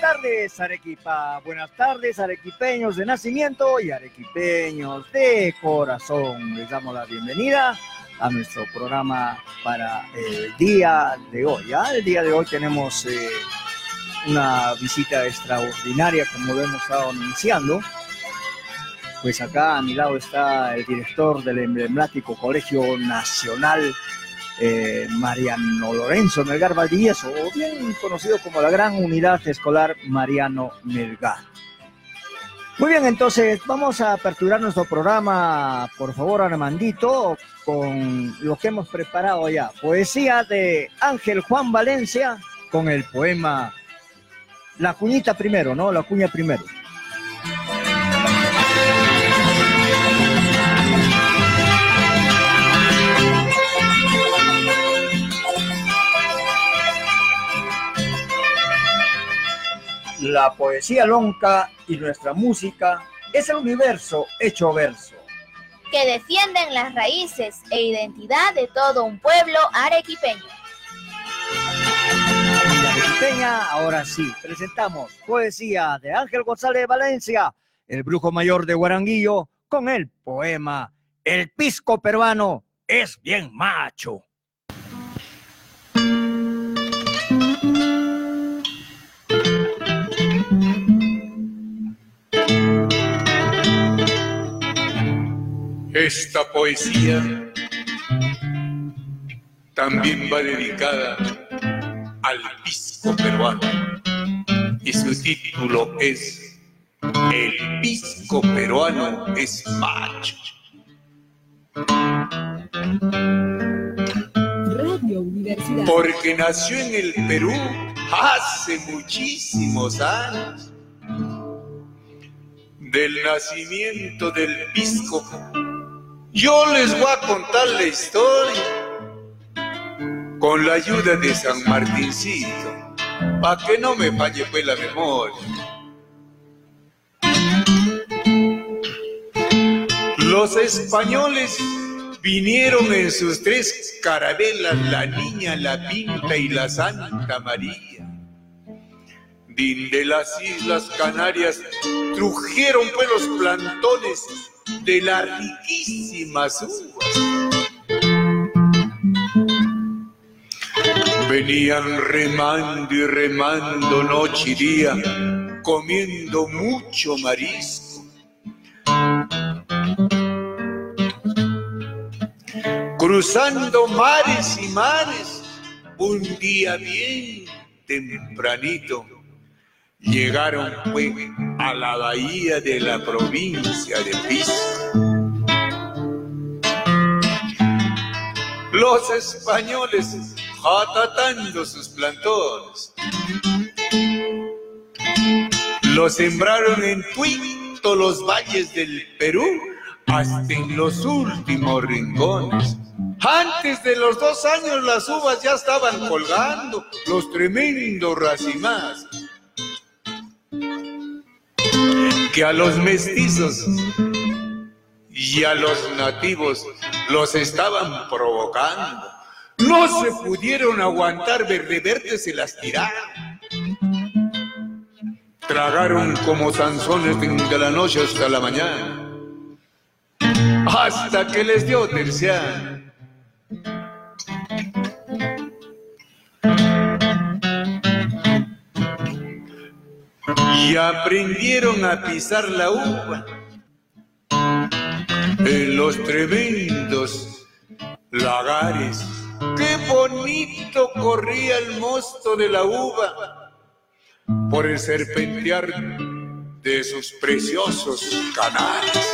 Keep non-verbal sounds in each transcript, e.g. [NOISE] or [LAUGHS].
Buenas tardes, Arequipa. Buenas tardes, arequipeños de nacimiento y arequipeños de corazón. Les damos la bienvenida a nuestro programa para el día de hoy. ¿ya? El día de hoy tenemos eh, una visita extraordinaria, como lo hemos estado anunciando. Pues acá a mi lado está el director del emblemático Colegio Nacional eh, Mariano Lorenzo Melgar Valdivieso, o bien conocido como la Gran Unidad Escolar Mariano Melgar. Muy bien, entonces vamos a aperturar nuestro programa, por favor, Armandito, con lo que hemos preparado ya. Poesía de Ángel Juan Valencia con el poema La cuñita primero, ¿no? La cuña primero. La poesía lonca y nuestra música es el universo hecho verso. Que defienden las raíces e identidad de todo un pueblo arequipeño. Y arequipeña, ahora sí, presentamos poesía de Ángel González de Valencia, el brujo mayor de Guaranguillo, con el poema El pisco peruano es bien macho. Esta poesía también va dedicada al pisco peruano y su título es El pisco peruano es macho. Radio Universidad. Porque nació en el Perú hace muchísimos años. Del nacimiento del pisco yo les voy a contar la historia con la ayuda de San Martincito, para que no me falle pues la memoria. Los españoles vinieron en sus tres carabelas, la Niña, la Pinta y la Santa María. De las Islas Canarias trujeron pues los plantones de las riquísimas uvas. Venían remando y remando noche y día, comiendo mucho marisco. Cruzando mares y mares, un día bien tempranito llegaron pues a la bahía de la provincia de Pisco. Los españoles atatando sus plantones. Los sembraron en todos los valles del Perú hasta en los últimos rincones. Antes de los dos años las uvas ya estaban colgando los tremendos racimás que a los mestizos y a los nativos los estaban provocando. No se pudieron aguantar, de se las tiraron. Tragaron como sanzones de la noche hasta la mañana, hasta que les dio terciana. Y aprendieron a pisar la uva en los tremendos lagares. Qué bonito corría el mosto de la uva por el serpentear de sus preciosos canales.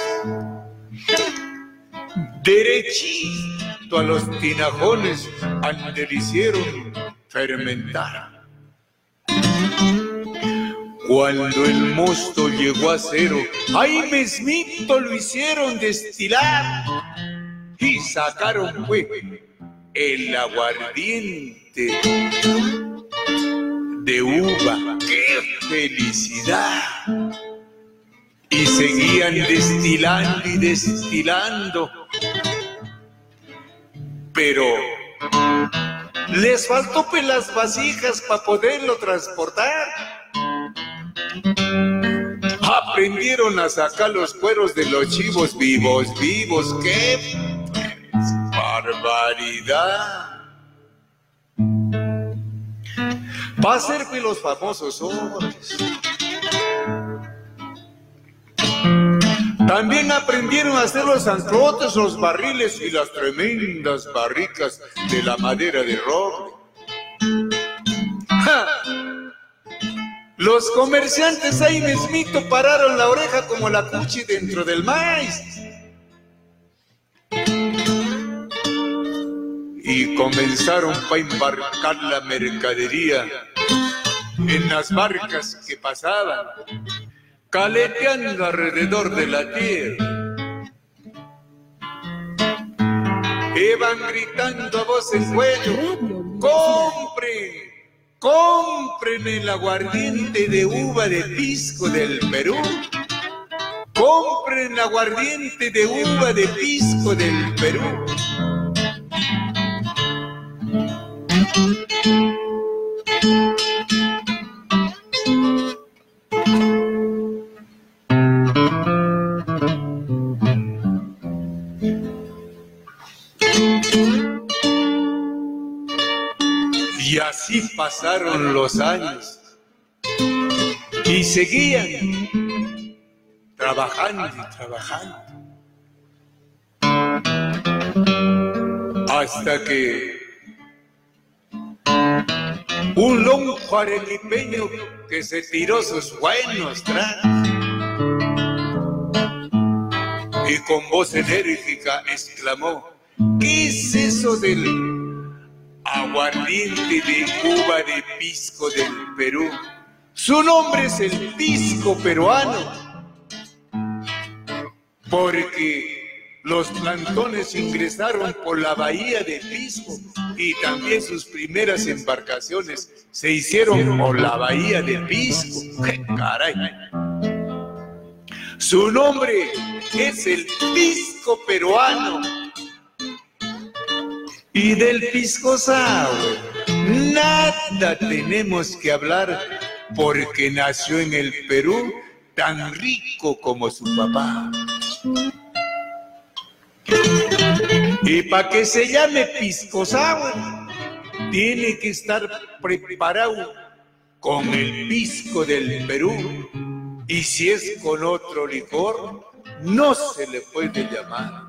derechito a los tinajones, hicieron fermentar. Cuando el mosto llegó a cero, ahí mismito lo hicieron destilar y sacaron pues el aguardiente de uva. ¡Qué felicidad! Y seguían destilando y destilando. Pero les faltó pues las vasijas para poderlo transportar. Aprendieron a sacar los cueros de los chivos vivos, vivos. ¡Qué barbaridad! Va a los famosos hombres. También aprendieron a hacer los anclotes, los barriles y las tremendas barricas de la madera de roble. Los comerciantes ahí mismito pararon la oreja como la cuchi dentro del maíz. Y comenzaron a embarcar la mercadería en las barcas que pasaban, caleteando alrededor de la tierra. Iban gritando a voz en cuello, compren, compren el aguardiente de uva de pisco del Perú. Compren aguardiente de uva de pisco del Perú. Así pasaron los años y seguían trabajando y trabajando. Hasta que un lonjo arequipeño que se tiró sus buenos tragos y con voz enérgica exclamó, ¿qué es eso del aguardiente de Cuba de pisco del Perú? Su nombre es el pisco peruano, porque los plantones ingresaron por la bahía de Pisco y también sus primeras embarcaciones se hicieron por la bahía de Pisco. ¡Qué caray! Su nombre es el pisco peruano. Y del pisco sour nada tenemos que hablar porque nació en el Perú tan rico como su papá. Y para que se llame pisco sour, tiene que estar preparado con el pisco del Perú. Y si es con otro licor, no se le puede llamar.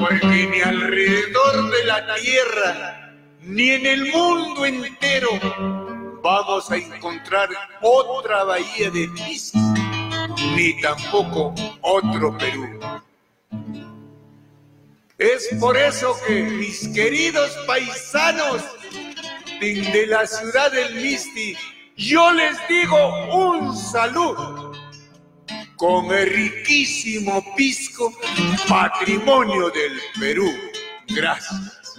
Porque ni alrededor de la tierra, ni en el mundo entero, vamos a encontrar otra bahía de pisco, ni tampoco otro Perú. Es por eso que mis queridos paisanos de la ciudad del Misti, yo les digo un saludo con el riquísimo pisco, patrimonio del Perú. Gracias.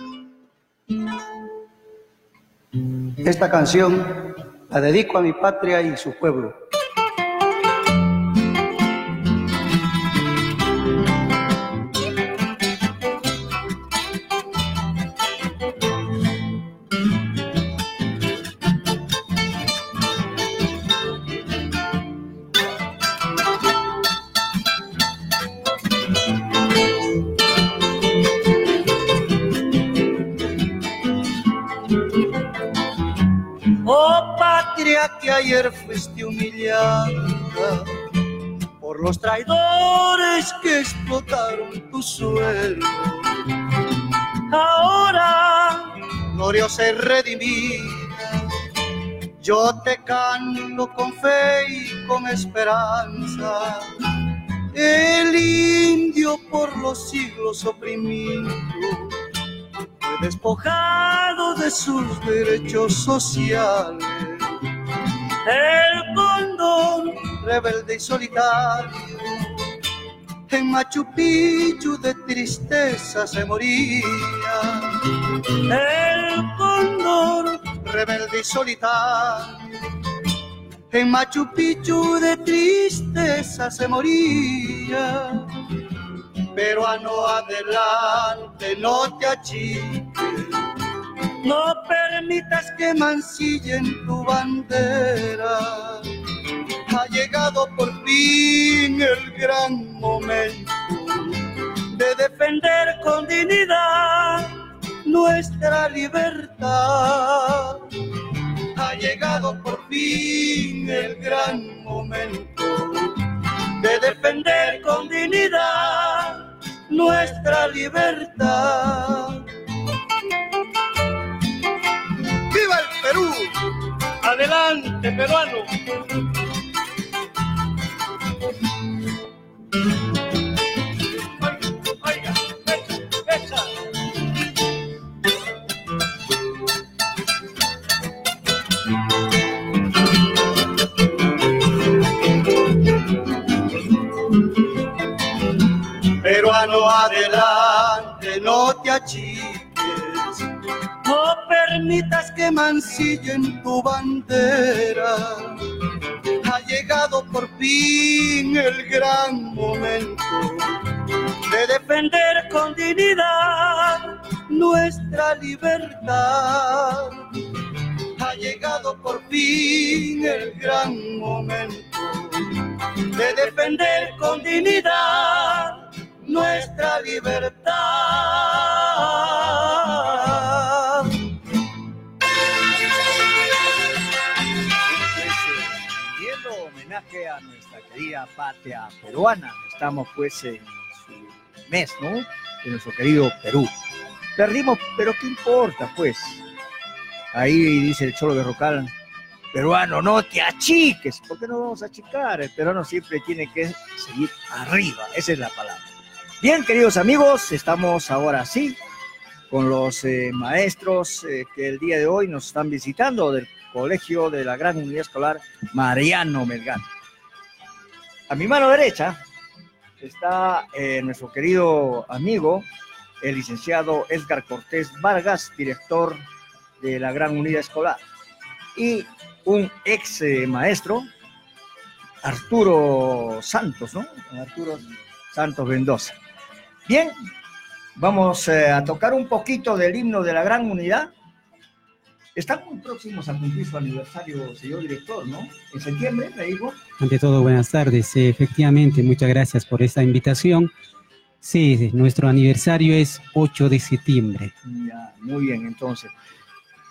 Esta canción la dedico a mi patria y su pueblo. Ayer fuiste humillada por los traidores que explotaron tu suelo. Ahora, gloriosa y redimida, yo te canto con fe y con esperanza. El indio por los siglos oprimido, fue despojado de sus derechos sociales. El cóndor rebelde y solitario, en Machu Picchu de tristeza se moría. El cóndor rebelde y solitario en Machu Picchu de tristeza se moría. Pero a no adelante, no te achiques, no permitas que mancillen tu bandera. Ha llegado por fin el gran momento de defender con dignidad nuestra libertad ha llegado por fin el gran momento de defender con dignidad nuestra libertad. Perú! ¡Adelante, peruano! Peruano, adelante, no te achiques, no permitas que mancillen tu bandera. Ha llegado por fin el gran momento de defender con dignidad nuestra libertad. Ha llegado por fin el gran momento de defender con dignidad nuestra libertad. Querida patria peruana. Estamos pues en su mes, ¿no? De nuestro querido Perú. Perdimos, pero ¿qué importa pues? Ahí dice el Cholo de Rocal, peruano, no te achiques. ¿Por qué no vamos a achicar? El peruano siempre tiene que seguir arriba. Esa es la palabra. Bien, queridos amigos, estamos ahora sí con los eh, maestros eh, que el día de hoy nos están visitando del Colegio de la Gran Unidad Escolar Mariano Melgar. A mi mano derecha está eh, nuestro querido amigo, el licenciado Edgar Cortés Vargas, director de la Gran Unidad Escolar, y un ex eh, maestro, Arturo Santos, ¿no? Arturo Santos Mendoza. Bien, vamos eh, a tocar un poquito del himno de la Gran Unidad. Están muy próximos a cumplir su aniversario, señor director, ¿no? En septiembre, me dijo. Ante todo, buenas tardes. Efectivamente, muchas gracias por esta invitación. Sí, sí, nuestro aniversario es 8 de septiembre. Ya, muy bien, entonces.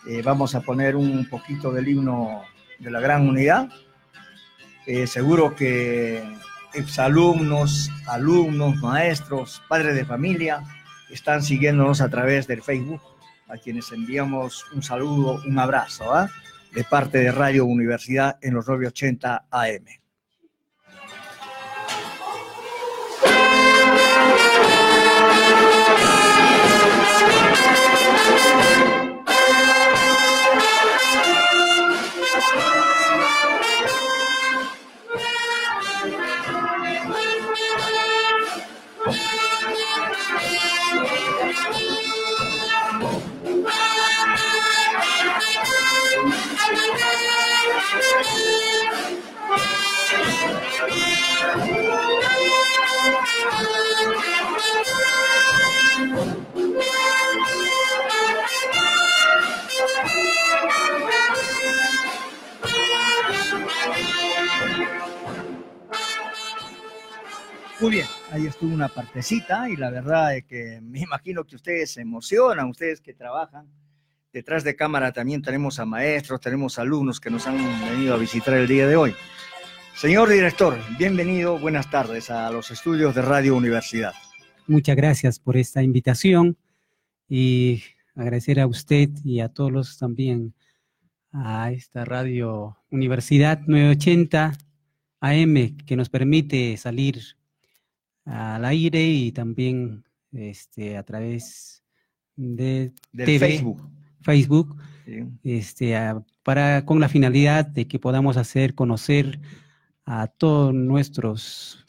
eh, vamos a poner un poquito del himno de la Gran Unidad. Eh, seguro que exalumnos, alumnos, maestros, padres de familia están siguiéndonos a través del Facebook, a quienes enviamos un saludo, un abrazo, ¿ah? de parte de Radio Universidad en los 980 AM. Muy bien, ahí estuvo una partecita y la verdad es que me imagino que ustedes se emocionan, ustedes que trabajan. Detrás de cámara también tenemos a maestros, tenemos alumnos que nos han venido a visitar el día de hoy. Señor director, bienvenido, buenas tardes a los estudios de Radio Universidad. Muchas gracias por esta invitación y agradecer a usted y a todos los también a esta Radio Universidad 980 AM que nos permite salir al aire y también este, a través de Del Facebook. Facebook Sí. este, a- para, con la finalidad de que podamos hacer conocer a todos nuestros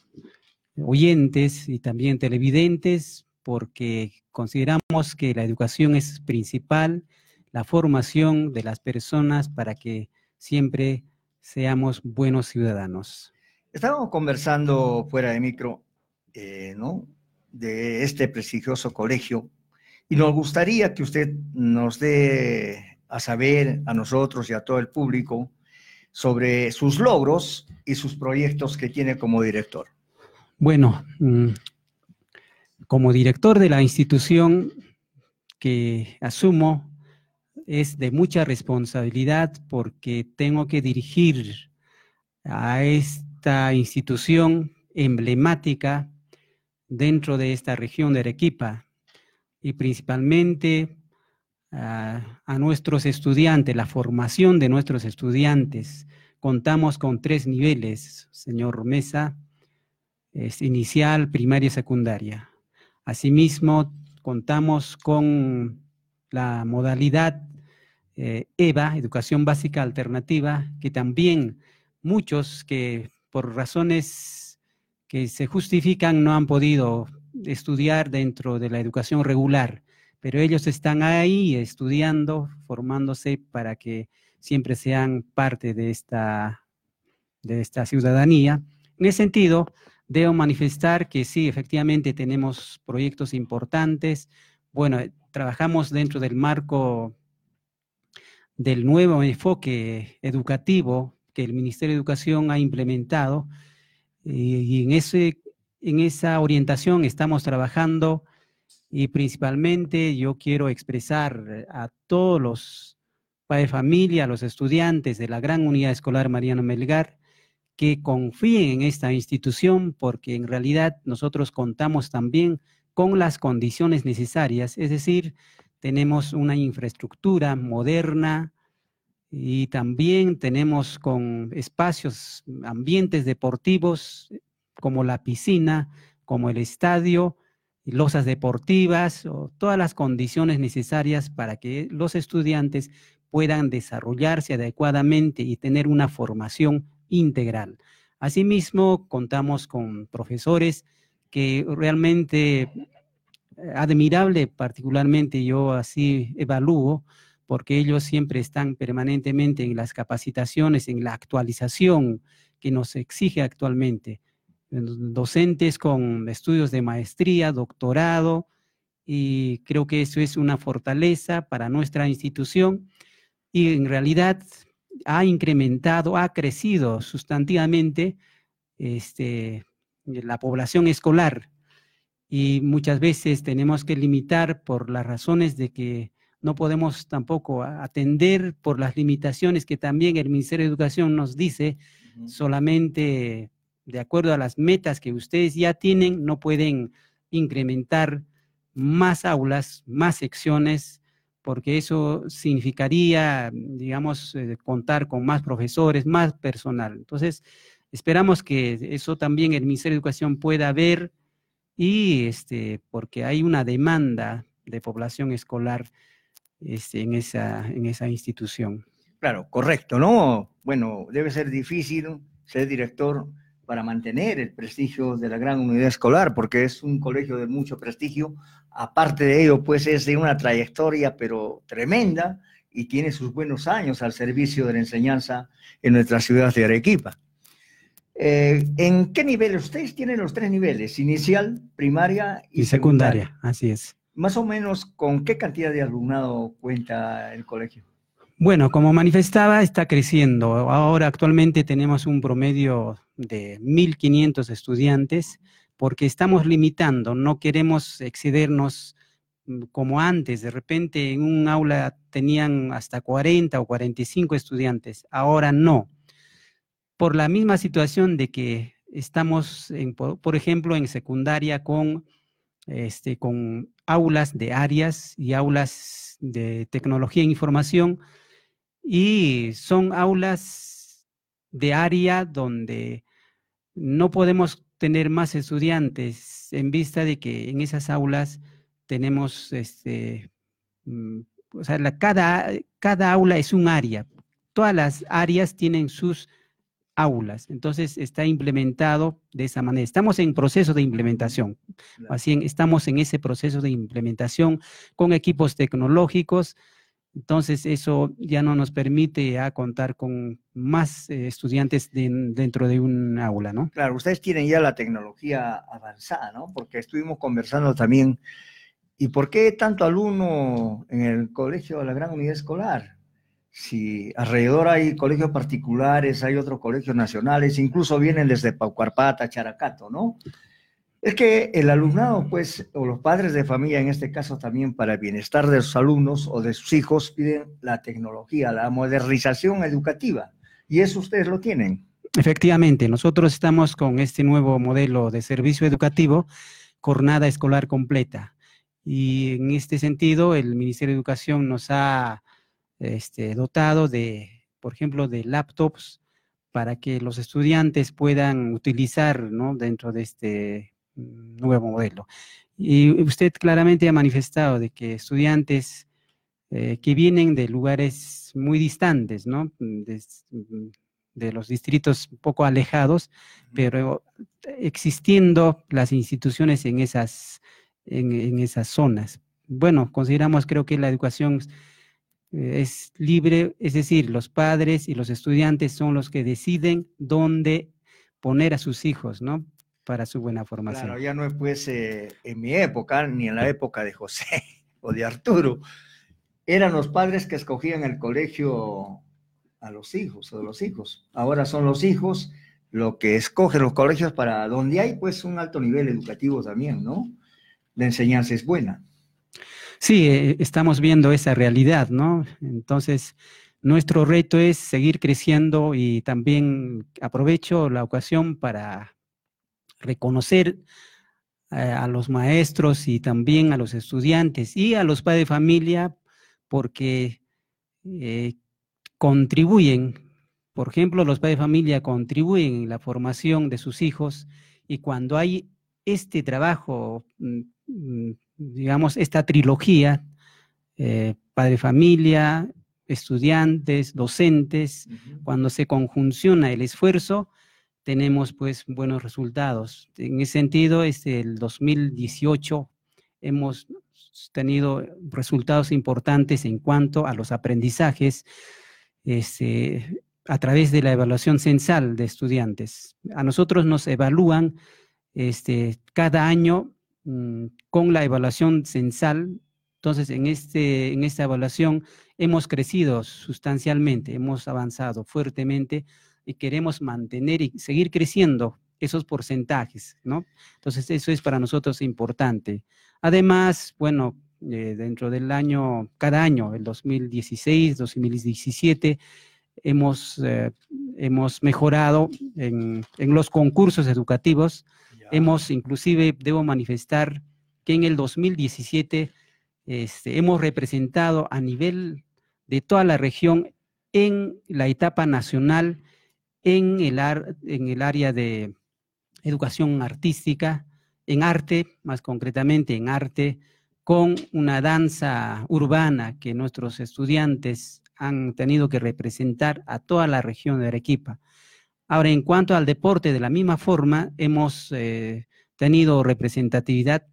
oyentes y también televidentes, porque consideramos que la educación es principal, la formación de las personas para que siempre seamos buenos ciudadanos. Estábamos conversando fuera de micro, eh, ¿no? De este prestigioso colegio y nos gustaría que usted nos dé a saber a nosotros y a todo el público sobre sus logros y sus proyectos que tiene como director. Bueno, mm, como director de la institución que asumo, es de mucha responsabilidad porque tengo que dirigir a esta institución emblemática dentro de esta región de Arequipa y principalmente a, a nuestros estudiantes, la formación de nuestros estudiantes. Contamos con tres niveles, señor Mesa, es inicial, primaria y secundaria. Asimismo, contamos con la modalidad eh, EVA, Educación Básica Alternativa, que también muchos que por razones que se justifican no han podido estudiar dentro de la educación regular, pero ellos están ahí estudiando, formándose para que siempre sean parte de esta, de esta ciudadanía. En ese sentido, debo manifestar que sí, efectivamente tenemos proyectos importantes. Bueno, trabajamos dentro del marco del nuevo enfoque educativo que el Ministerio de Educación ha implementado y, y en, ese, en esa orientación estamos trabajando y principalmente yo quiero expresar a todos los padres de familia, a los estudiantes de la gran unidad escolar Mariano Melgar, que confíen en esta institución porque en realidad nosotros contamos también con las condiciones necesarias, es decir, tenemos una infraestructura moderna y también tenemos con espacios, ambientes deportivos como la piscina, como el estadio, losas deportivas, o todas las condiciones necesarias para que los estudiantes puedan desarrollarse adecuadamente y tener una formación integral. Asimismo, contamos con profesores que realmente eh, admirable, particularmente yo así evalúo, porque ellos siempre están permanentemente en las capacitaciones, en la actualización que nos exige actualmente. Docentes con estudios de maestría, doctorado, y creo que eso es una fortaleza para nuestra institución y en realidad ha incrementado, ha crecido sustantivamente este, la población escolar y muchas veces tenemos que limitar por las razones de que no podemos tampoco atender por las limitaciones que también el Ministerio de Educación nos dice, solamente de acuerdo a las metas que ustedes ya tienen, no pueden incrementar más aulas, más secciones, porque eso significaría, digamos, eh, contar con más profesores, más personal. Entonces, esperamos que eso también el Ministerio de Educación pueda ver y este, porque hay una demanda de población escolar este, en, esa, en esa institución. Claro, correcto, ¿no? Bueno, debe ser difícil ser director para mantener el prestigio de la gran unidad escolar, porque es un colegio de mucho prestigio. Aparte de ello, pues es de una trayectoria, pero tremenda, y tiene sus buenos años al servicio de la enseñanza en nuestra ciudad de Arequipa. Eh, ¿En qué nivel? Ustedes tienen los tres niveles, inicial, primaria y, Y secundaria, así es. Más o menos, ¿con qué cantidad de alumnado cuenta el colegio? Bueno, como manifestaba, está creciendo. Ahora actualmente tenemos un promedio de 1.500 estudiantes porque estamos limitando, no queremos excedernos mm, como antes. De repente en un aula tenían hasta 40 o 45 estudiantes, ahora no. Por la misma situación de que estamos, en, por, ejemplo, en secundaria con, este, con aulas de áreas y aulas de tecnología e información, y son aulas de área donde no podemos tener más estudiantes en vista de que en esas aulas tenemos, este, mm, o sea, la, cada, cada aula es un área. Todas las áreas tienen sus aulas. Entonces está implementado de esa manera. Estamos en proceso de implementación. Así estamos en ese proceso de implementación con equipos tecnológicos. Entonces eso ya no nos permite contar con más eh, estudiantes dentro de un aula, ¿no? Claro, ustedes tienen ya la tecnología avanzada, ¿no? Porque estuvimos conversando también. ¿Y por qué tanto alumno en el colegio de la Gran Unidad Escolar? Si alrededor hay colegios particulares, hay otros colegios nacionales, incluso vienen desde Paucarpata, Characato, ¿no? Es que el alumnado, pues, o los padres de familia, en este caso también para el bienestar de sus alumnos o de sus hijos, piden la tecnología, la modernización educativa. Y eso ustedes lo tienen. Efectivamente, nosotros estamos con este nuevo modelo de servicio educativo, jornada escolar completa. Y en este sentido, el Ministerio de Educación nos ha este, dotado de, por ejemplo, de laptops para que los estudiantes puedan utilizar ¿no? dentro de este mm, nuevo modelo. Y usted claramente ha manifestado de que estudiantes eh, que vienen de lugares muy distantes, ¿no? De, mm, de los distritos un poco alejados, pero existiendo las instituciones en esas, en, en esas zonas. Bueno, consideramos, creo que la educación es libre, es decir, los padres y los estudiantes son los que deciden dónde poner a sus hijos, ¿no? Para su buena formación. Claro, ya no es pues eh, en mi época, ni en la época de José [LAUGHS] o de Arturo. Eran los padres que escogían el colegio a los hijos o de los hijos. Ahora son los hijos lo que escogen los colegios para donde hay pues un alto nivel educativo también, ¿no? La enseñanza es buena. Sí, eh, estamos viendo esa realidad, ¿no? Entonces, nuestro reto es seguir creciendo y también aprovecho la ocasión para reconocer eh, a los maestros y también a los estudiantes y a los padres de familia porque eh, contribuyen, por ejemplo, los padres de familia contribuyen en la formación de sus hijos y cuando hay este trabajo mm, mm, digamos, esta trilogía, eh, padre familia, estudiantes, docentes, cuando se conjunciona el esfuerzo, tenemos pues buenos resultados. En ese sentido, este, el 2018 hemos tenido resultados importantes en cuanto a los aprendizajes este, a través de la evaluación censal de estudiantes. A nosotros nos evalúan este, cada año Mm, con la evaluación censal. Entonces, en, este, en esta evaluación hemos crecido sustancialmente, hemos avanzado fuertemente y queremos mantener y seguir creciendo esos porcentajes, ¿no? Entonces, eso es para nosotros importante. Además, bueno, eh, dentro del año, cada año, el 2016, 2017, hemos, eh, hemos mejorado en, en, los concursos educativos Hemos, inclusive, debo manifestar que en el 2017 este, hemos representado a nivel de toda la región en la etapa nacional en el, en el área de educación artística, en arte, más concretamente en arte, con una danza urbana que nuestros estudiantes han tenido que representar a toda la región de Arequipa. Ahora, en cuanto al deporte, de la misma forma, hemos eh, tenido representatividad,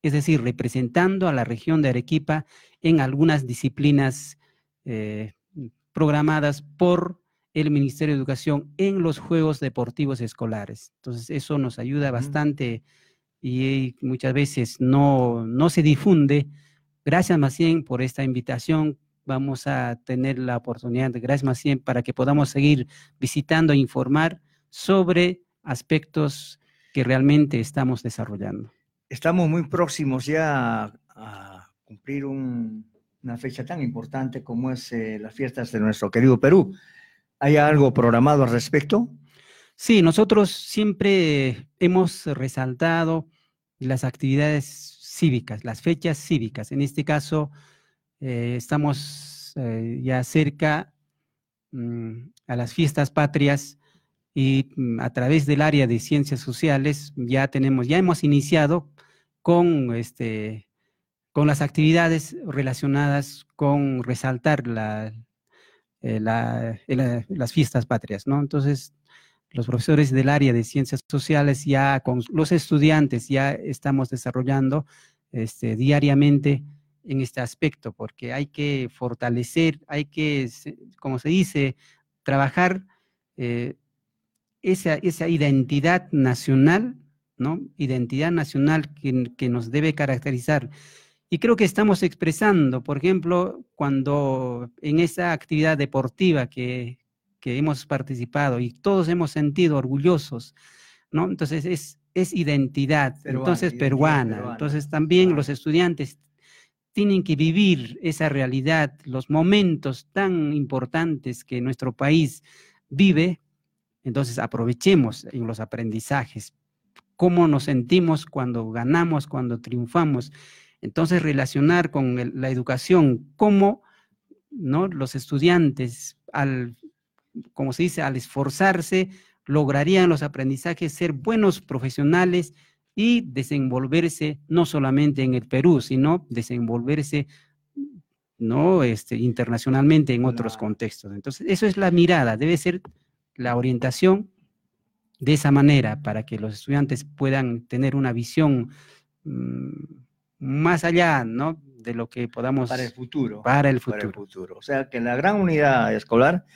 es decir, representando a la región de Arequipa en algunas disciplinas eh, programadas por el Ministerio de Educación en los Juegos Deportivos Escolares. Entonces, eso nos ayuda bastante y muchas veces no, no se difunde. Gracias, más bien, por esta invitación vamos a tener la oportunidad, gracias más bien, para que podamos seguir visitando e informar sobre aspectos que realmente estamos desarrollando. Estamos muy próximos ya a, cumplir una fecha tan importante como es eh, las fiestas de nuestro querido Perú. ¿Hay algo programado al respecto? Sí, nosotros siempre hemos resaltado las actividades cívicas, las fechas cívicas. En este caso, eh, estamos eh, ya cerca mm, a las fiestas patrias y mm, a través del área de ciencias sociales ya tenemos, ya hemos iniciado con, este, con las actividades relacionadas con resaltar la, eh, las fiestas patrias, ¿no? Entonces, los profesores del área de ciencias sociales ya con los estudiantes ya estamos desarrollando este, diariamente en este aspecto, porque hay que fortalecer, hay que, como se dice, trabajar eh, esa, esa, identidad nacional, ¿no? Identidad nacional que, que, nos debe caracterizar. Y creo que estamos expresando, por ejemplo, cuando en esa actividad deportiva que, que hemos participado y todos hemos sentido orgullosos, ¿no? Entonces es, es identidad, entonces peruana. Entonces también los estudiantes tienen que vivir esa realidad, los momentos tan importantes que nuestro país vive, entonces aprovechemos en los aprendizajes, cómo nos sentimos cuando ganamos, cuando triunfamos. Entonces relacionar con la educación, cómo ¿no? los estudiantes, como se dice, al esforzarse, lograrían los aprendizajes ser buenos profesionales y desenvolverse no solamente en el Perú, sino desenvolverse no este, internacionalmente en otros contextos. Entonces, eso es la mirada, debe ser la orientación de esa manera para que los estudiantes puedan tener una visión mm, más allá, ¿no? De lo que podamos... Para el futuro. Para el futuro. Para el futuro. O sea, que la gran unidad escolar,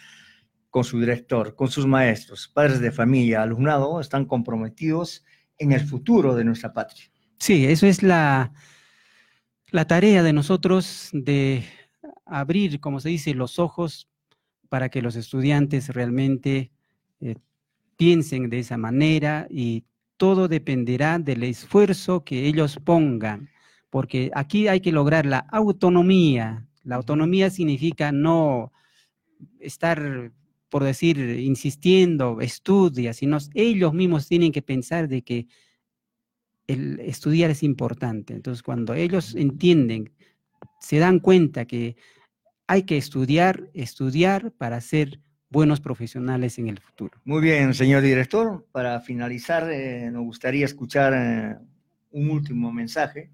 con su director, con sus maestros, padres de familia, alumnado, están comprometidos en el futuro de nuestra patria. Sí, eso es la, la tarea de nosotros de abrir, como se dice, los ojos para que los estudiantes realmente eh, piensen de esa manera y todo dependerá del esfuerzo que ellos pongan, porque aquí hay que lograr la autonomía. La autonomía significa no estar por decir, insistiendo, estudia, sino ellos mismos tienen que pensar de que el estudiar es importante. Entonces, cuando ellos entienden, se dan cuenta que hay que estudiar, estudiar para ser buenos profesionales en el futuro. Muy bien, señor director. Para finalizar, eh, nos gustaría escuchar eh, un último mensaje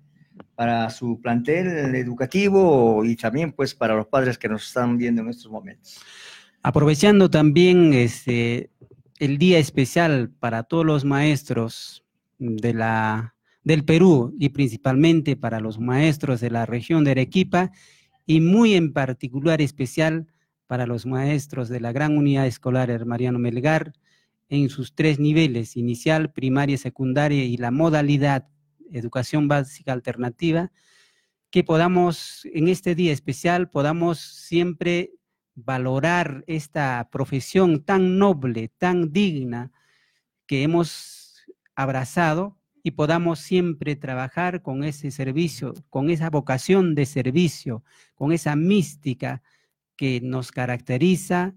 para su plantel educativo y también pues para los padres que nos están viendo en estos momentos. Aprovechando también este, el día especial para todos los maestros de la, del Perú y principalmente para los maestros de la región de Arequipa y muy en particular especial para los maestros de la gran unidad escolar Mariano Melgar en sus tres niveles, inicial, primaria, secundaria y la modalidad educación básica alternativa, que podamos, en este día especial, podamos siempre valorar esta profesión tan noble, tan digna que hemos abrazado y podamos siempre trabajar con ese servicio, con esa vocación de servicio, con esa mística que nos caracteriza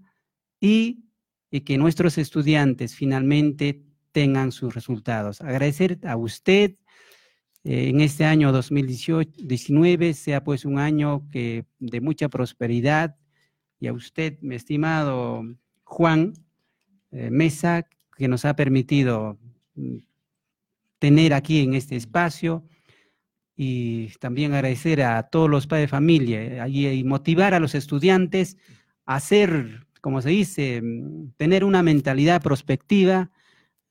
y, que nuestros estudiantes finalmente tengan sus resultados. Agradecer a usted eh, en este año 2019 sea pues un año que, de mucha prosperidad, y a usted, mi estimado Juan eh, Mesa, que nos ha permitido mm, tener aquí en este espacio y también agradecer a todos los padres de familia eh, y, motivar a los estudiantes a hacer, como se dice, mm, tener una mentalidad prospectiva,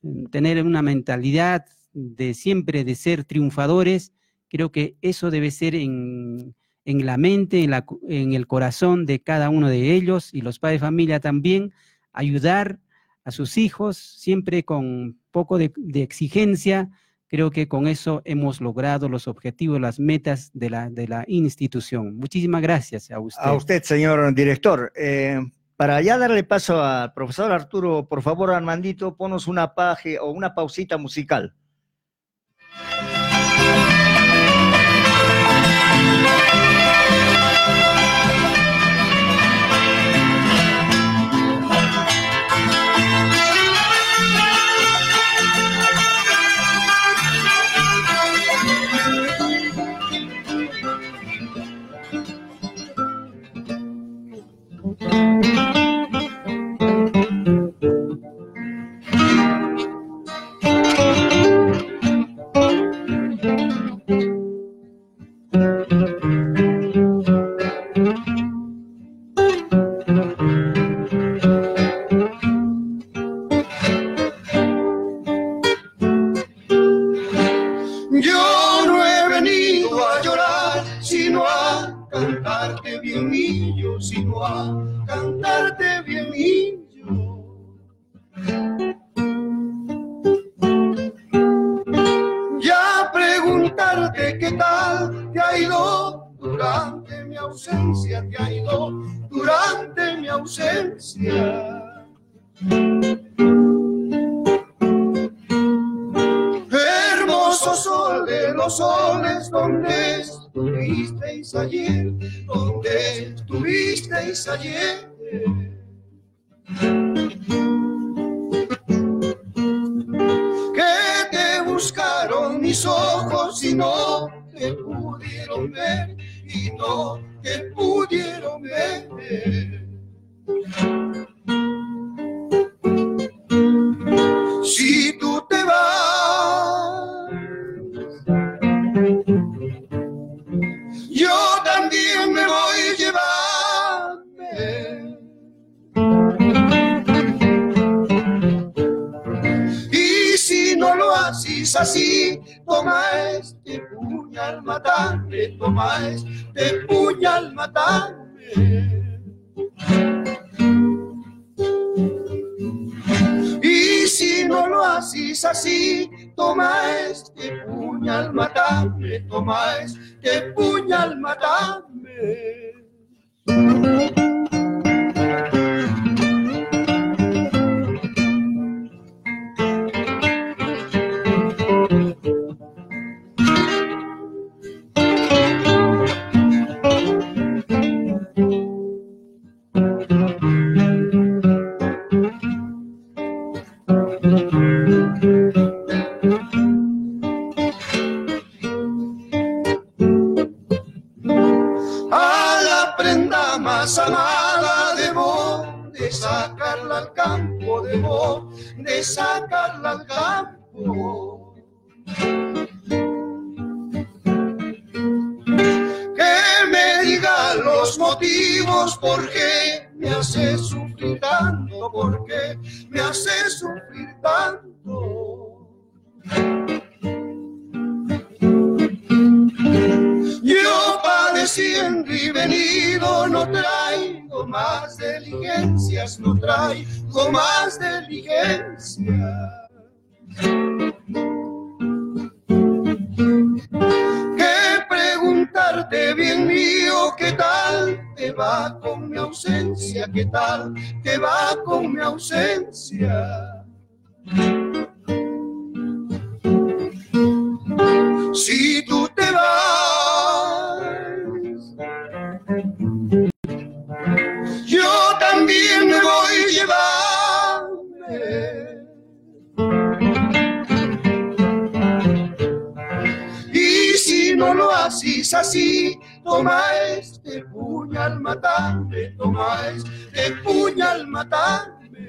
mm, tener una mentalidad de siempre de ser triunfadores. Creo que eso debe ser en, en la mente, en, la, en el corazón de cada uno de ellos y los padres de familia también, ayudar a sus hijos siempre con poco de, exigencia. Creo que con eso hemos logrado los objetivos, las metas de la, de la institución. Muchísimas gracias a usted. A usted, señor director. Eh, para ya darle paso al profesor Arturo, por favor, Armandito, ponos una paje o una pausita musical. Los motivos por qué me hace sufrir tanto, por qué me hace sufrir tanto. Yo padeciendo y venido no traigo más diligencias, no traigo más diligencias. Que preguntarte bien mío, ¿qué tal te va con mi ausencia? ¿Qué tal te va con mi ausencia? Si tú te vas, yo también me voy a llevarme. Y si no lo haces así, toma este puñal, matame, toma este puñal, matame.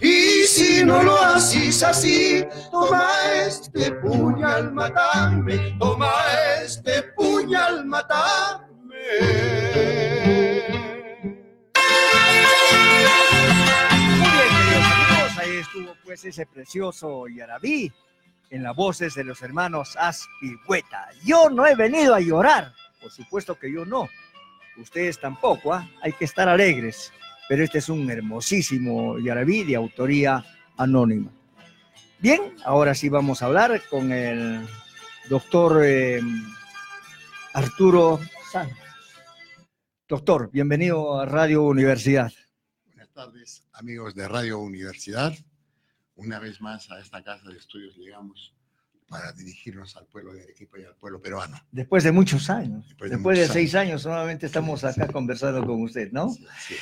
Y si no lo haces así, toma este puñal, matame, toma este puñal, ahí estuvo pues ese precioso Yarabí en las voces de los hermanos Aspigüeta. Yo no he venido a llorar, por supuesto que yo no. Ustedes tampoco, ¿ah? hay que estar alegres. Pero este es un hermosísimo Yarabí de autoría anónima. Bien, ahora sí vamos a hablar con el doctor eh, Arturo Sánchez. Doctor, bienvenido a Radio Universidad. Buenas tardes, amigos de Radio Universidad. Una vez más a esta casa de estudios llegamos para dirigirnos al pueblo de Arequipa y al pueblo peruano. Después de muchos años, Después después de de, muchos seis años, nuevamente estamos acá sí. conversando con usted, ¿no? Sí, sí.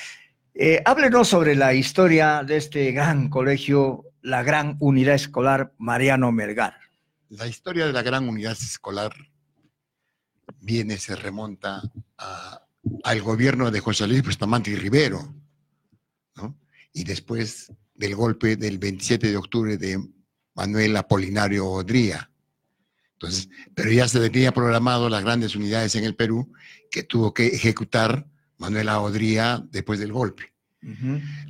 Eh, háblenos sobre la historia de este gran colegio, la Gran Unidad Escolar Mariano Melgar. La historia de la gran unidad escolar viene, se remonta a- al gobierno de José Luis Bustamante y Rivero, ¿no? y después del golpe del 27 de octubre de Manuel Apolinario Odría. Entonces, pero ya se tenía programado las grandes unidades en el Perú que tuvo que ejecutar Manuel Odría después del golpe.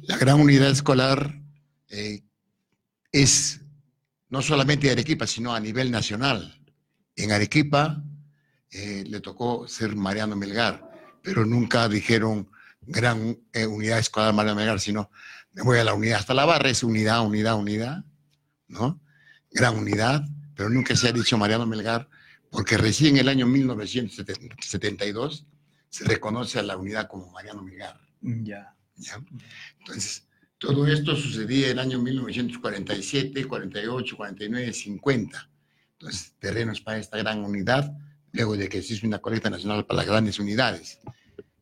La gran unidad escolar eh, es no solamente de Arequipa, sino a nivel nacional. En Arequipa eh, le tocó ser Mariano Melgar, pero nunca dijeron gran eh, unidad escolar Mariano Melgar, sino me voy a la unidad. Hasta la barra es unidad, unidad, unidad, ¿no? Gran unidad, pero nunca se ha dicho Mariano Melgar, porque recién en el año 1972 se reconoce a la unidad como Mariano Melgar. Ya. ¿ya? Entonces, todo esto sucedía en el año 1947, 48, 49, 50. Entonces, terrenos para esta gran unidad, luego de que se hizo una colecta nacional para las grandes unidades.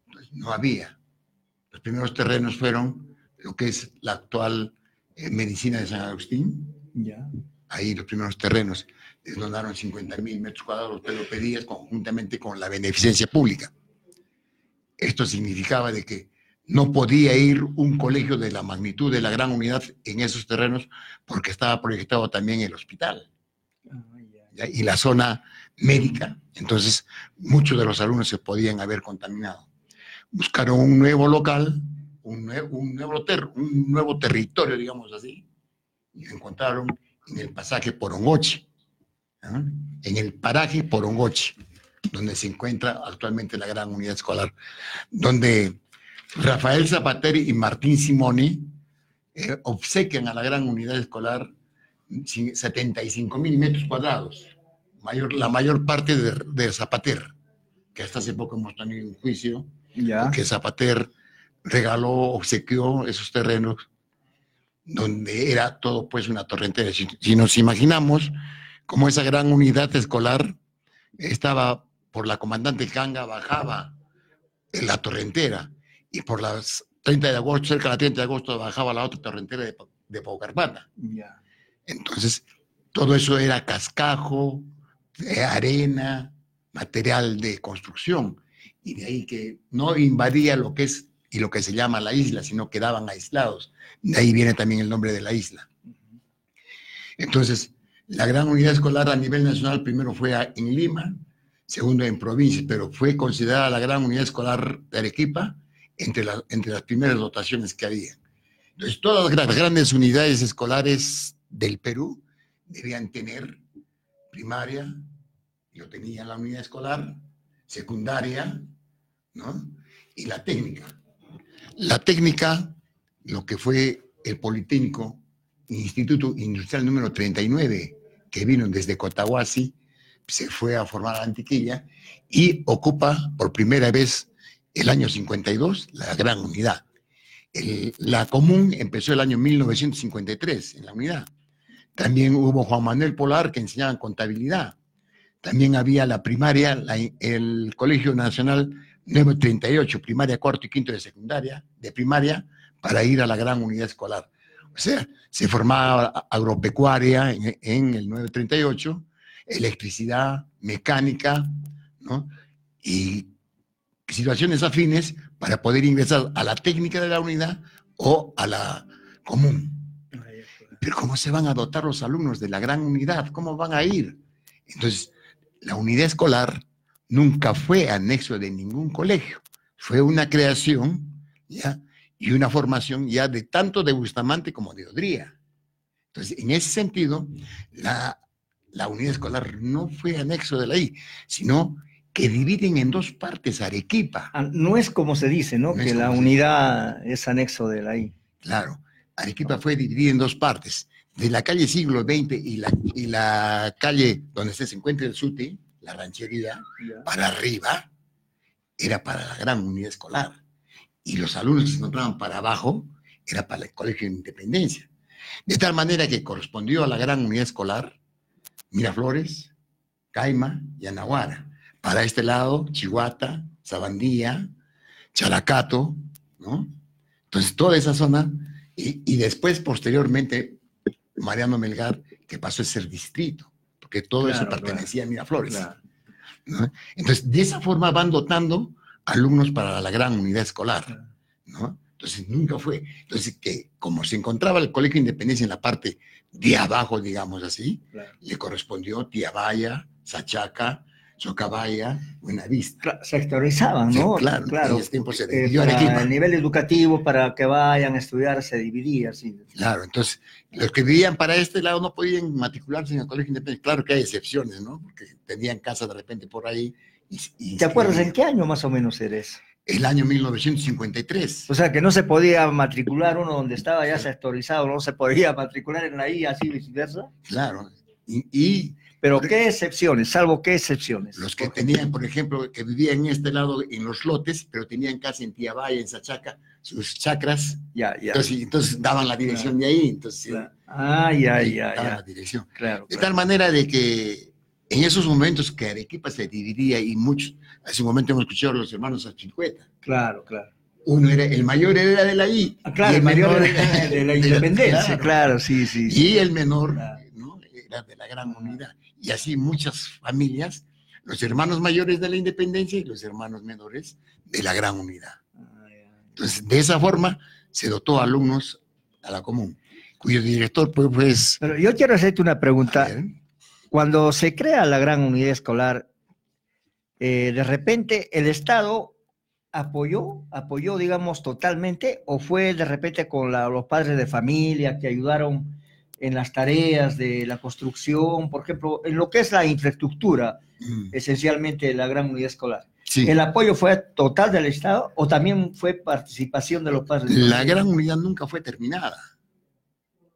Entonces, no había. Los primeros terrenos fueron lo que es la actual eh, medicina de San Agustín. Ya. Ahí los primeros terrenos les donaron 50 mil metros cuadrados, te lo pedías conjuntamente con la beneficencia pública. Esto significaba de que no podía ir un colegio de la magnitud de la gran unidad en esos terrenos porque estaba proyectado también el hospital Ah. ¿ya? y la zona médica. Entonces, muchos de los alumnos se podían haber contaminado. Buscaron un nuevo local, un, nue- un nuevo, ter- un nuevo territorio, digamos así, y lo encontraron en el pasaje Porongoche, ¿ah? en el paraje Porongoche, donde se encuentra actualmente la gran unidad escolar, donde Rafael Zapateri y Martín Simoni eh, obsequian a la gran unidad escolar cin- 75 mil metros cuadrados, mayor, la mayor parte de, de Zapater, que hasta hace poco hemos tenido un juicio, Ya. porque Zapater regaló, obsequió esos terrenos donde era todo pues una torrentera. Si, si nos imaginamos como esa gran unidad escolar estaba por la comandante Canga, bajaba en la torrentera y por las 30 de agosto, cerca de la 30 de agosto, bajaba la otra torrentera de, de Paucarpata. Ya. Entonces, todo eso era cascajo, arena, material de construcción. Y de ahí que no invadía lo que es y lo que se llama la isla, sino quedaban aislados. De ahí viene también el nombre de la isla. Entonces, la gran unidad escolar a nivel nacional primero fue en Lima, segundo en provincias, pero fue considerada la gran unidad escolar de Arequipa entre, la- entre las primeras dotaciones que había. Entonces, todas las gra- grandes unidades escolares del Perú debían tener primaria, yo tenía la unidad escolar, secundaria, ¿no? Y la técnica. La técnica, lo que fue el Politécnico, Instituto Industrial número 39, que vino desde Cotahuasi, se fue a formar a Antiquilla y ocupa por primera vez el año 52 la gran unidad. La común empezó el año 1953 en la unidad. También hubo Juan Manuel Polar que enseñaba contabilidad. También había la primaria, la- el Colegio Nacional 938, primaria, cuarto y quinto de secundaria, de primaria, para ir a la gran unidad escolar. O sea, se formaba agropecuaria en, en el 938, electricidad, mecánica, ¿no? Y situaciones afines para poder ingresar a la técnica de la unidad o a la común. Pero ¿cómo se van a dotar los alumnos de la gran unidad? ¿Cómo van a ir? Entonces, la unidad escolar nunca fue anexo de ningún colegio. Fue una creación, ¿ya? Y una formación ya de tanto de Bustamante como de Odría. Entonces, en ese sentido, la, la unidad escolar no fue anexo de la I, sino que dividen en dos partes Arequipa. Ah, No es como se dice, ¿no? Que la unidad es anexo de la I. Claro, Arequipa fue dividida en dos partes. De la calle siglo XX y la, y la calle donde se encuentra el SUTI, la ranchería, para arriba, era para la gran unidad escolar. Y los alumnos que se encontraban para abajo, era para el Colegio de Independencia. De tal manera que correspondió a la gran unidad escolar Miraflores, Caima y Anahuara. Para este lado, Chihuata, Sabandía, Chalacato, ¿no? Entonces, toda esa zona, y, y después, posteriormente, Mariano Melgar, que pasó a ser distrito, porque todo eso Claro, pertenecía a Miraflores. Claro. ¿no? Entonces, de esa forma van dotando alumnos para la gran unidad escolar, ¿no? Entonces, nunca fue. Entonces, que como se encontraba el Colegio de Independencia en la parte de abajo, digamos así, le correspondió Tiabaya, Sachaca, Socabaya, Buenavista. Sectorizaban, Sí, ¿no? claro, en ese tiempo se Eh, dividió nivel educativo, para que vayan a estudiar, se dividía así. Claro, entonces, los que vivían para este lado no podían matricularse en el colegio independiente. Claro que hay excepciones, ¿no? Porque tenían casa de repente por ahí. Y, y ¿Te acuerdas en inscribían. qué año más o menos eres? El año 1953. O sea, que no se podía matricular uno donde estaba ya sectorizado, no se podía matricular en la I, así viceversa. Claro. Y, y Pero ¿qué excepciones? Salvo qué excepciones. los que tenían, por ejemplo, que vivían en este lado en los lotes, pero tenían casa en Tiabaya, en Sachaca, sus chacras, Ya, ya. entonces, entonces daban la dirección de ahí. Entonces, Claro. Ah, ya, ya, daban ya. la dirección. Claro. De tal manera de que en esos momentos que Arequipa se dividía y muchos, hace un momento hemos escuchado a los hermanos Achilcueta, Claro, claro. uno era, el mayor era de la I, Ah, Claro, el mayor menor de, [LAUGHS] de la independencia, Claro. claro, sí, sí. sí. y el menor Claro. ¿no? era de la gran unidad. Y así muchas familias, los hermanos mayores de la independencia y los hermanos menores de la gran unidad. Entonces, de esa forma se dotó a alumnos a la común, cuyo director pues, pues Pero yo quiero hacerte una pregunta. Cuando se crea la gran unidad escolar, eh, de repente el Estado apoyó, apoyó, digamos, totalmente, o fue de repente con la- los padres de familia que ayudaron en las tareas de la construcción, por ejemplo, en lo que es la infraestructura, mm, esencialmente de la gran unidad escolar. sí. ¿El apoyo fue total del Estado o también fue participación de los padres? La gran unidad nunca fue terminada.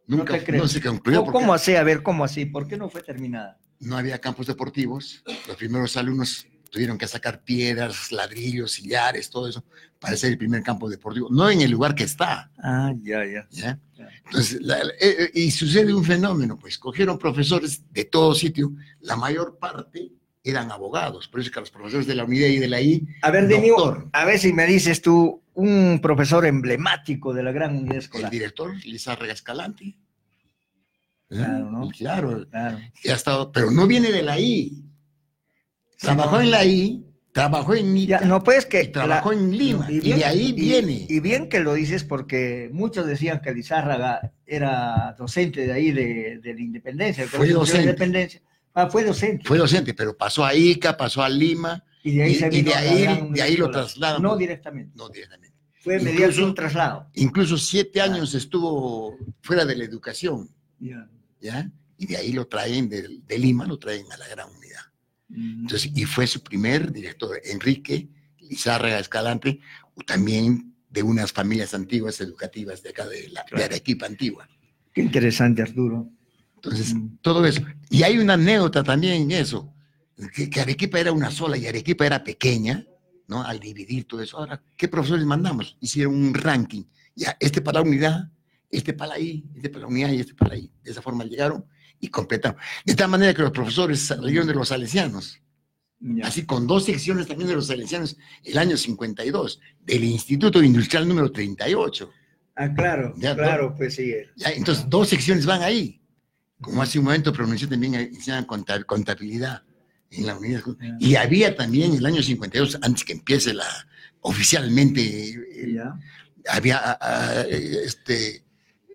No Nunca creo. no se concluyó ¿Cómo, cómo así? A ver, ¿cómo así? ¿Por qué no fue terminada? no había campos deportivos. Los primeros alumnos tuvieron que sacar piedras, ladrillos, sillares, todo eso, para hacer el primer campo deportivo. No en el lugar que está. Ah, ya, ya. ¿ya? Ya. Entonces, la- eh, eh, y sucede un fenómeno, pues cogieron profesores de todo sitio, la mayor parte eran abogados, por eso es que los profesores de la unidad y de la I, A ver, Doctor. a ver si me dices tú, un profesor emblemático de la gran unidad el escolar. director Lizárraga Escalante. ¿eh? Claro, ¿no? Claro, Claro. ha estado, pero no viene de la I. Trabajó en la I, trabajó en Ya, ITA, no, pues que... y trabajó en Lima, y, bien- de ahí y- viene. Y bien que lo dices porque muchos decían que Lizárraga era docente de ahí de, de la Independencia. Fue de docente. Independencia. Ah, fue docente. Fue docente, pero pasó a Ica, pasó a Lima, Y de ahí y- se y vino de ahí- gran de ahí lo trasladan. No directamente. no directamente. Fue Incluso- mediante un traslado. Incluso siete Ah. años estuvo fuera de la educación, Ya. ¿ya? Y de ahí lo traen, de, de Lima lo traen a la gran. Entonces, y fue su primer director, Enrique Lizárraga Escalante, también de unas familias antiguas educativas de acá de, la, de. Arequipa antigua. Qué interesante, Arturo. Entonces, Mm. todo eso. Y hay una anécdota también en eso, que, que Arequipa era una sola y Arequipa era pequeña, ¿no? Al dividir todo eso. Ahora, ¿qué profesores mandamos? Hicieron un ranking. Ya, este para la unidad, este para I, este para la unidad y este para I. De esa forma llegaron y completaron. De tal manera que los profesores salieron de los salesianos, Ya. así con dos secciones también de los salesianos, el año 52, del Instituto Industrial número 38. Ah, claro, Ya, claro, pues sí. Ya, entonces, dos secciones van ahí. Como hace un momento pronuncié también, eh, enseñan conta- contabilidad en la unidad. Y había también el año 52, antes que empiece la oficialmente, eh, había ah, ah, eh, este,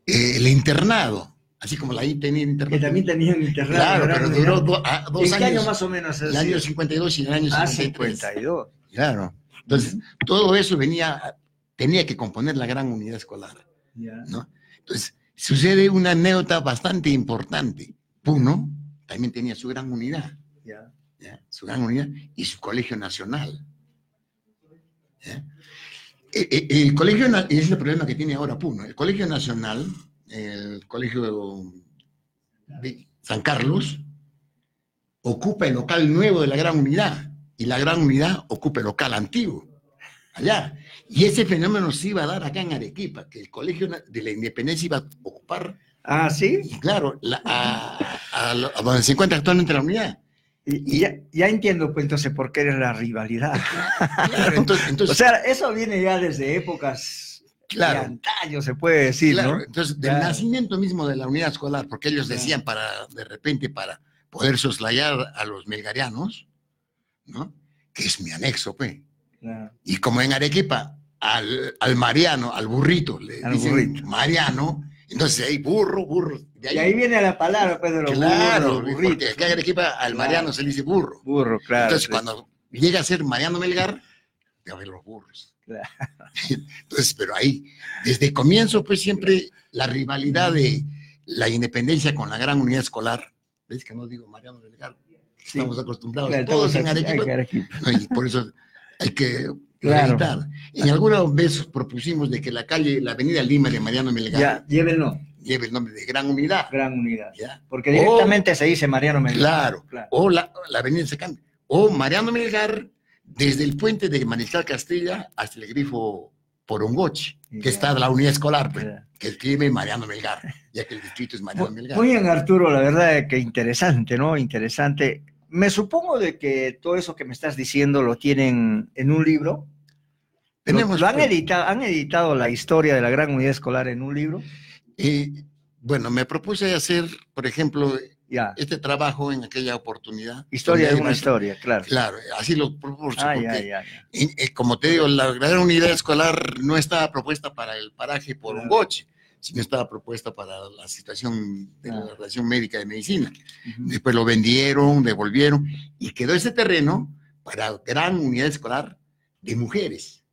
el internado, así como la I tenía Que internado. también tenían internado. Claro, pero duró do- ah, dos ¿En qué años. año más o menos? el año 52 y el año Ah, 53. 52. Claro. Entonces, todo eso venía, tenía que componer la gran unidad escolar. Entonces, sucede una anécdota bastante importante. Puno también tenía su gran unidad, Ya. ¿ya? su gran unidad y su colegio nacional. ¿ya? Eh, eh, El, colegio, es el problema que tiene ahora Puno. El colegio nacional, el colegio de San Carlos, ocupa el local nuevo de la gran unidad y la gran unidad ocupa el local antiguo, allá. Y ese fenómeno se iba a dar acá en Arequipa, que el colegio de la independencia iba a ocupar, Ah, sí. y claro, la- a, a lo- a donde se encuentra actualmente la unidad. Y, y ya, ya entiendo, pues, entonces, por qué era la rivalidad. Claro, entonces, entonces, [LAUGHS] o sea, eso viene ya desde épocas Claro. de antaño, se puede decir, Claro, ¿no? entonces, del Claro. nacimiento mismo de la unidad escolar, porque ellos decían para, de repente, para poder soslayar a los melgarianos, ¿no? Que es mi anexo, pues. Claro. Y como en Arequipa, al, al Mariano, al burrito, le Al dicen burrito. Mariano, Entonces ahí burro, burro. De Y ahí viene la palabra, pues, de los claro, burros, los porque acá en Arequipa al. Mariano se le dice burro. Burro, claro. Entonces sí. cuando llega a ser Mariano Melgar, te va a ver los burros. Claro. [LAUGHS] Entonces, pero ahí, desde el comienzo, pues siempre la rivalidad de la independencia con la gran unidad escolar. ¿Ves que no digo Mariano Melgar? Sí. Estamos acostumbrados Claro, todos en Arequipa. Y por eso hay que [LAUGHS] Claro. En alguna vez propusimos de que la calle, la avenida Lima de Mariano Melgar, Ya, llévenlo. lleve el nombre de Gran Unidad. Gran unidad. ¿ya? Porque directamente se dice Mariano Melgar. Claro. Claro. O la, la avenida se cambia. O Mariano Melgar, desde el puente de Mariscal Castilla hasta el grifo Porongoche, que está la unidad escolar, pues, Ya. que escribe Mariano Melgar, ya que el distrito es Mariano Melgar. muy bien, Arturo, la verdad es que interesante, ¿no? Interesante. Me supongo de que todo eso que me estás diciendo lo tienen en un libro. Tenemos, ¿Lo han editado, han editado la historia de la gran unidad escolar en un libro? eh, bueno, me propuse hacer, por ejemplo, Ya. este trabajo en aquella oportunidad. Historia de una historia, claro. Claro, así lo propuse. Ah, porque, ya, ya, ya. y, eh, como te digo, la gran unidad escolar no estaba propuesta para el paraje por un Claro. boche, sino estaba propuesta para la situación de la Claro. relación médica de medicina. Ujú. Después lo vendieron, devolvieron, y quedó ese terreno para gran unidad escolar de mujeres,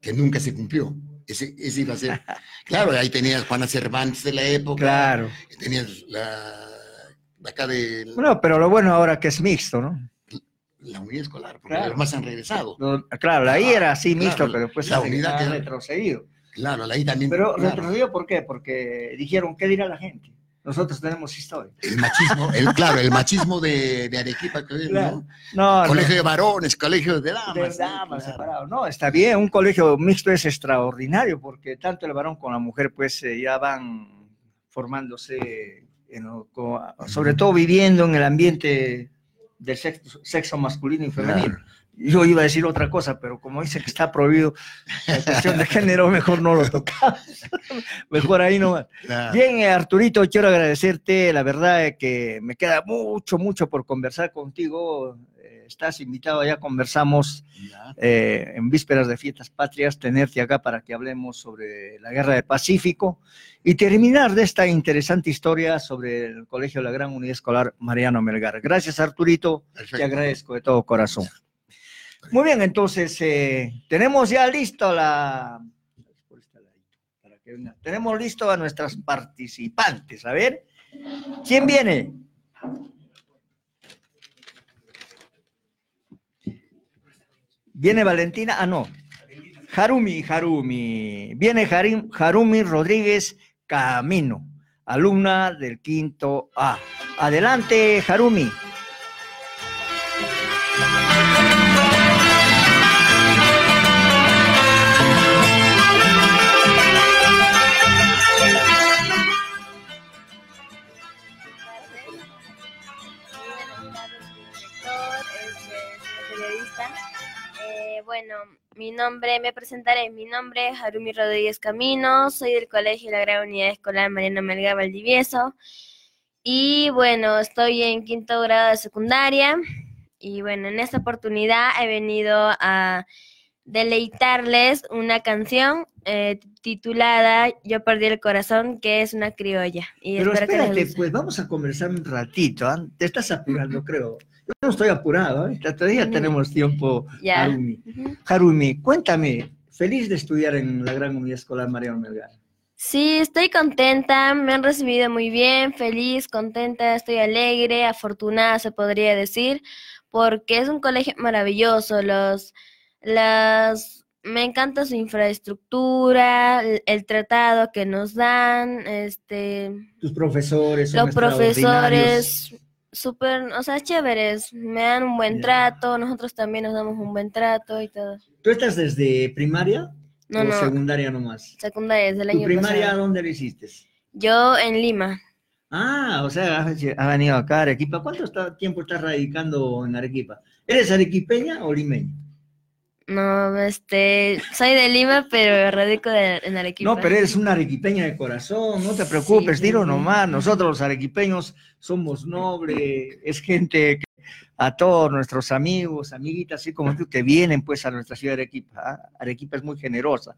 que nunca se cumplió. Ese, ese iba a ser. [LAUGHS] Claro, ahí tenías Juana Cervantes de la época, Claro. tenías la, acá de Bueno, pero lo bueno ahora que es mixto, ¿no? la unidad escolar, porque Claro. los demás han regresado. Claro, ahí era así mixto, pero después la unidad ha queda- retrocedido. Claro, ahí también. Pero claro. retrocedió, ¿por qué? Porque dijeron, ¿qué dirá la gente? Nosotros tenemos historia. El machismo, el, claro, el machismo de, de Arequipa, que Claro. ¿no? No, Colegio no. de varones, colegio de damas. De damas, Claro. No, está bien, un colegio mixto es extraordinario porque tanto el varón como la mujer pues eh, ya van formándose, en sobre todo viviendo en el ambiente del sexo, sexo masculino y femenino. Yo iba a decir otra cosa, pero como dice que está prohibido la cuestión de género, mejor no lo tocamos. [LAUGHS] mejor ahí no. Claro. Bien, eh, Arturito, quiero agradecerte. La verdad es que me queda mucho, mucho por conversar contigo. Estás invitado, ya conversamos eh, en vísperas de fiestas patrias, tenerte acá para que hablemos sobre la guerra del Pacífico y terminar de esta interesante historia sobre el Colegio de la Gran Unidad Escolar Mariano Melgar. Gracias, Arturito. Perfecto. Te agradezco de todo corazón. Muy bien, entonces eh, tenemos ya listo la. para que venga. Tenemos listo a nuestras participantes. A ver, ¿quién viene? ¿Viene Valentina? Ah, no. Harumi, Harumi. Viene Harim- Harumi Rodríguez Camino, alumna del quinto A. Adelante, Harumi. Mi nombre, me presentaré. Mi nombre es Harumi Rodríguez Camino, soy del Colegio La Gran Unidad Escolar Mariano Melgar Valdivieso. Y bueno, estoy en quinto grado de secundaria. Y bueno, en esta oportunidad he venido a deleitarles una canción eh, titulada Yo perdí el corazón, que es una criolla. Y Pero espero que les espérate, pues vamos a conversar un ratito. ¿ah? Te estás apurando, [LAUGHS] creo. Yo no estoy apurado, ¿eh? todavía tenemos tiempo. Harumi. Harumi, cuéntame, feliz de estudiar en la Gran Unidad Escolar Mariano Melgar. Sí, estoy contenta, me han recibido muy bien, feliz, contenta, estoy alegre, afortunada se podría decir, porque es un colegio maravilloso, los, las, me encanta su infraestructura, el, el tratado que nos dan, este, Tus profesores son los profesores, súper, o sea, chéveres, me dan un buen trato, nosotros también nos damos un buen trato y todo. ¿Tú estás desde primaria No, o no, secundaria nomás? secundaria desde el ¿Tu año primaria pasado. dónde lo hiciste? Yo en Lima. Ah, o sea, has, has venido acá a Arequipa. ¿Cuánto está- tiempo estás radicando en Arequipa? ¿Eres arequipeña o limeña? No, este, soy de Lima, pero radico de- en Arequipa. No, pero eres una arequipeña de corazón, no te preocupes, Sí, dilo sí. nomás. Nosotros los arequipeños somos nobles, es gente que a todos nuestros amigos, amiguitas, así como tú, que vienen pues a nuestra ciudad de Arequipa. ¿ah? Arequipa es muy generosa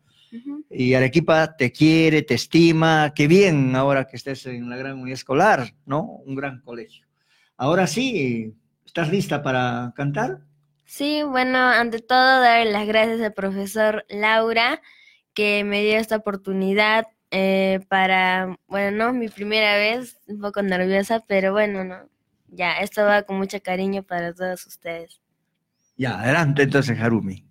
y Arequipa te quiere, te estima, qué bien ahora que estés en la gran unidad escolar, ¿no? Un gran colegio. Ahora sí, ¿estás lista para cantar? Sí, bueno, ante todo, dar las gracias al profesor Laura que me dio esta oportunidad eh, para, bueno, no, mi primera vez, un poco nerviosa, pero bueno, no, ya, esto va con mucho cariño para todos ustedes. Ya, adelante entonces, Harumi.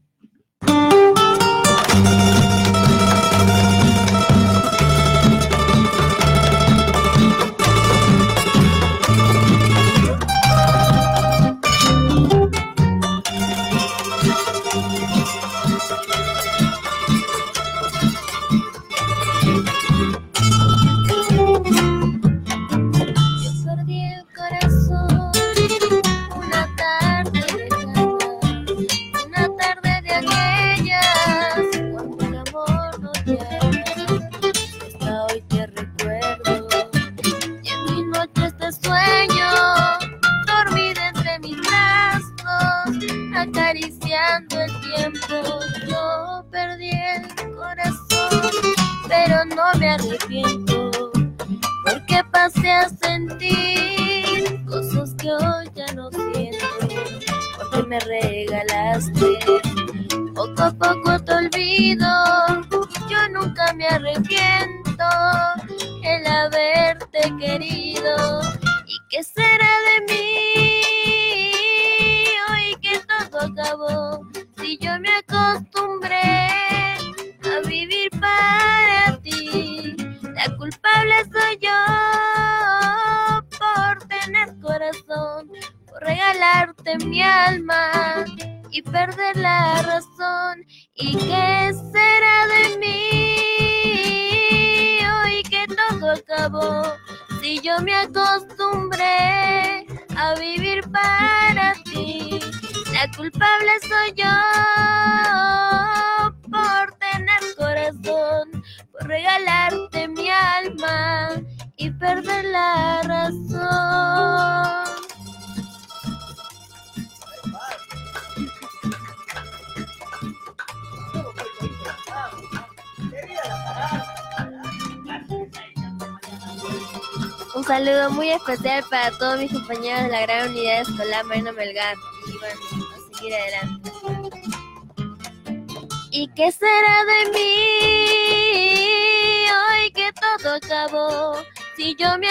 Mis compañeros de la gran unidad escolar Marina Melgar. Y bueno, a seguir adelante. ¿Y qué será de mí hoy que todo acabó? Si yo me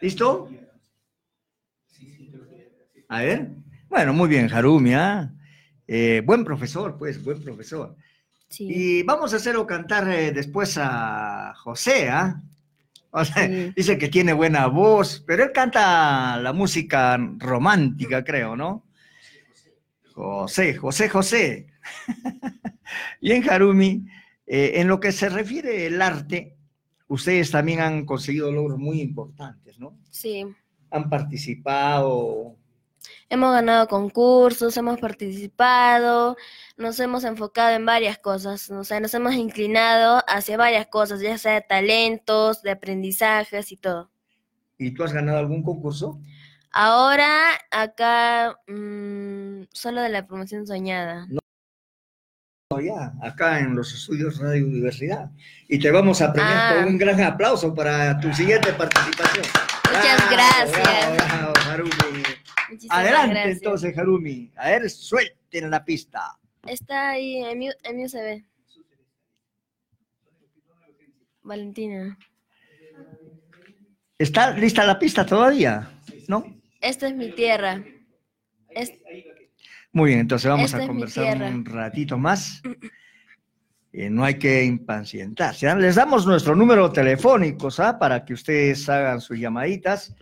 ¿Listo? A ver. Bueno, muy bien, Harumi, ¿ah? Eh, buen profesor, pues, buen profesor. Sí. Y vamos a hacerlo cantar eh, después a José, ¿ah? O sea, Sí. [LAUGHS] dice que tiene buena voz, pero él canta la música romántica, creo, ¿no? José, José, José. [LAUGHS] y en Harumi, eh, en lo que se refiere al arte, ustedes también han conseguido logros muy importantes, ¿no? Sí. Han participado. Hemos ganado concursos, hemos participado, nos hemos enfocado en varias cosas, o sea, nos hemos inclinado hacia varias cosas, ya sea de talentos, de aprendizajes y todo. ¿Y tú has ganado algún concurso? Ahora, acá, mm, solo de la promoción soñada. No, ya, acá en los estudios Radio Universidad. Y te vamos a premiar Ah. con un gran aplauso para tu siguiente participación. Muchas gracias. bravo, bravo, Harumi. Muchísimas Adelante gracias. entonces, Harumi. A ver, suelten la pista. Está ahí en mi, en mi USB. Valentina. ¿Está lista la pista todavía? ¿No? Esta es mi tierra. Es- Muy bien, entonces vamos Esta a conversar un ratito más. Eh, no hay que impacientarse. ¿ah? Les damos nuestro número telefónico ¿ah? para que ustedes hagan sus llamaditas.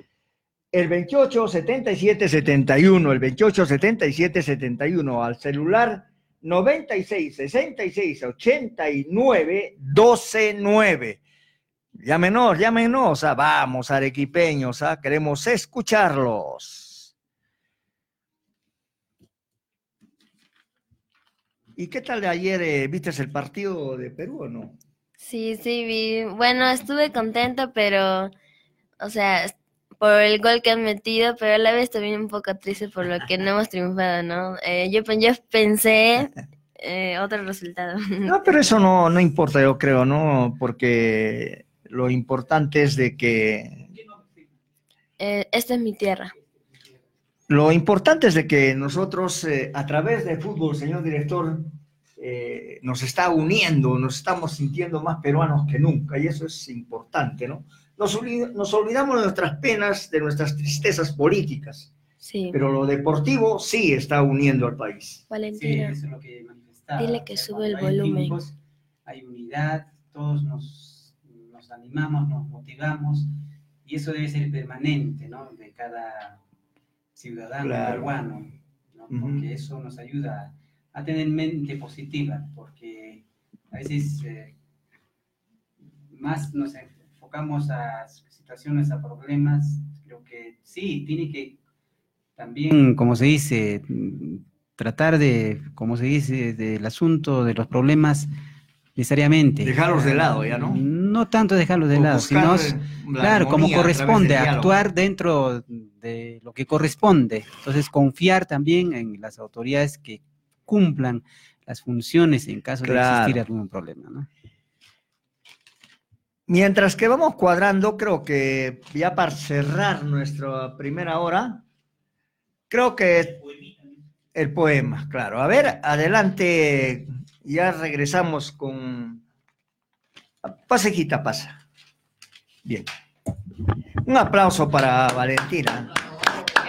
El 28 77 71, el 28 77 71 al celular 96 66 89 12 9. Llámenos, llámenos, ah, vamos, arequipeños, ah, queremos escucharlos. ¿Y qué tal de ayer? eh, ¿Viste el partido de Perú o no? Sí, sí, vi. Bueno, estuve contenta, pero, o sea, por el gol que han metido, pero a la vez también un poco triste por lo que no hemos triunfado, ¿no? Eh, yo pensé [LAUGHS] eh, otro resultado. No, pero eso no, no importa, yo creo, ¿no? Porque lo importante es de que Eh, esta es mi tierra. Lo importante es de que nosotros, eh, a través del fútbol, señor director, eh, nos está uniendo, nos estamos sintiendo más peruanos que nunca, y eso es importante, ¿no? Nos, olvi- nos olvidamos de nuestras penas, de nuestras tristezas políticas, Sí, pero lo deportivo sí está uniendo al país. Sí, Valentina. eso es lo que manifestaba. Dile que sube el hay volumen. hay unidad, todos nos, nos animamos, nos motivamos, y eso debe ser permanente, ¿no? De cada ciudadano Claro. peruano, ¿no? Porque eso nos ayuda a tener mente positiva, porque a veces eh, más nos enfocamos a situaciones, a problemas, creo que sí, tiene que también, como se dice, tratar de, como se dice, del asunto, de los problemas necesariamente. Dejarlos de lado ya, ¿no? No tanto dejarlos de O lado, sino, la claro, como corresponde, actuar dentro de lo que corresponde. Entonces, confiar también en las autoridades que cumplan las funciones en caso de existir algún problema, ¿no? Mientras que vamos cuadrando, creo que ya para cerrar nuestra primera hora, creo que el poema, claro. A ver, adelante, ya regresamos con... Pase, hijita, pasa. Bien. Un aplauso para Valentina.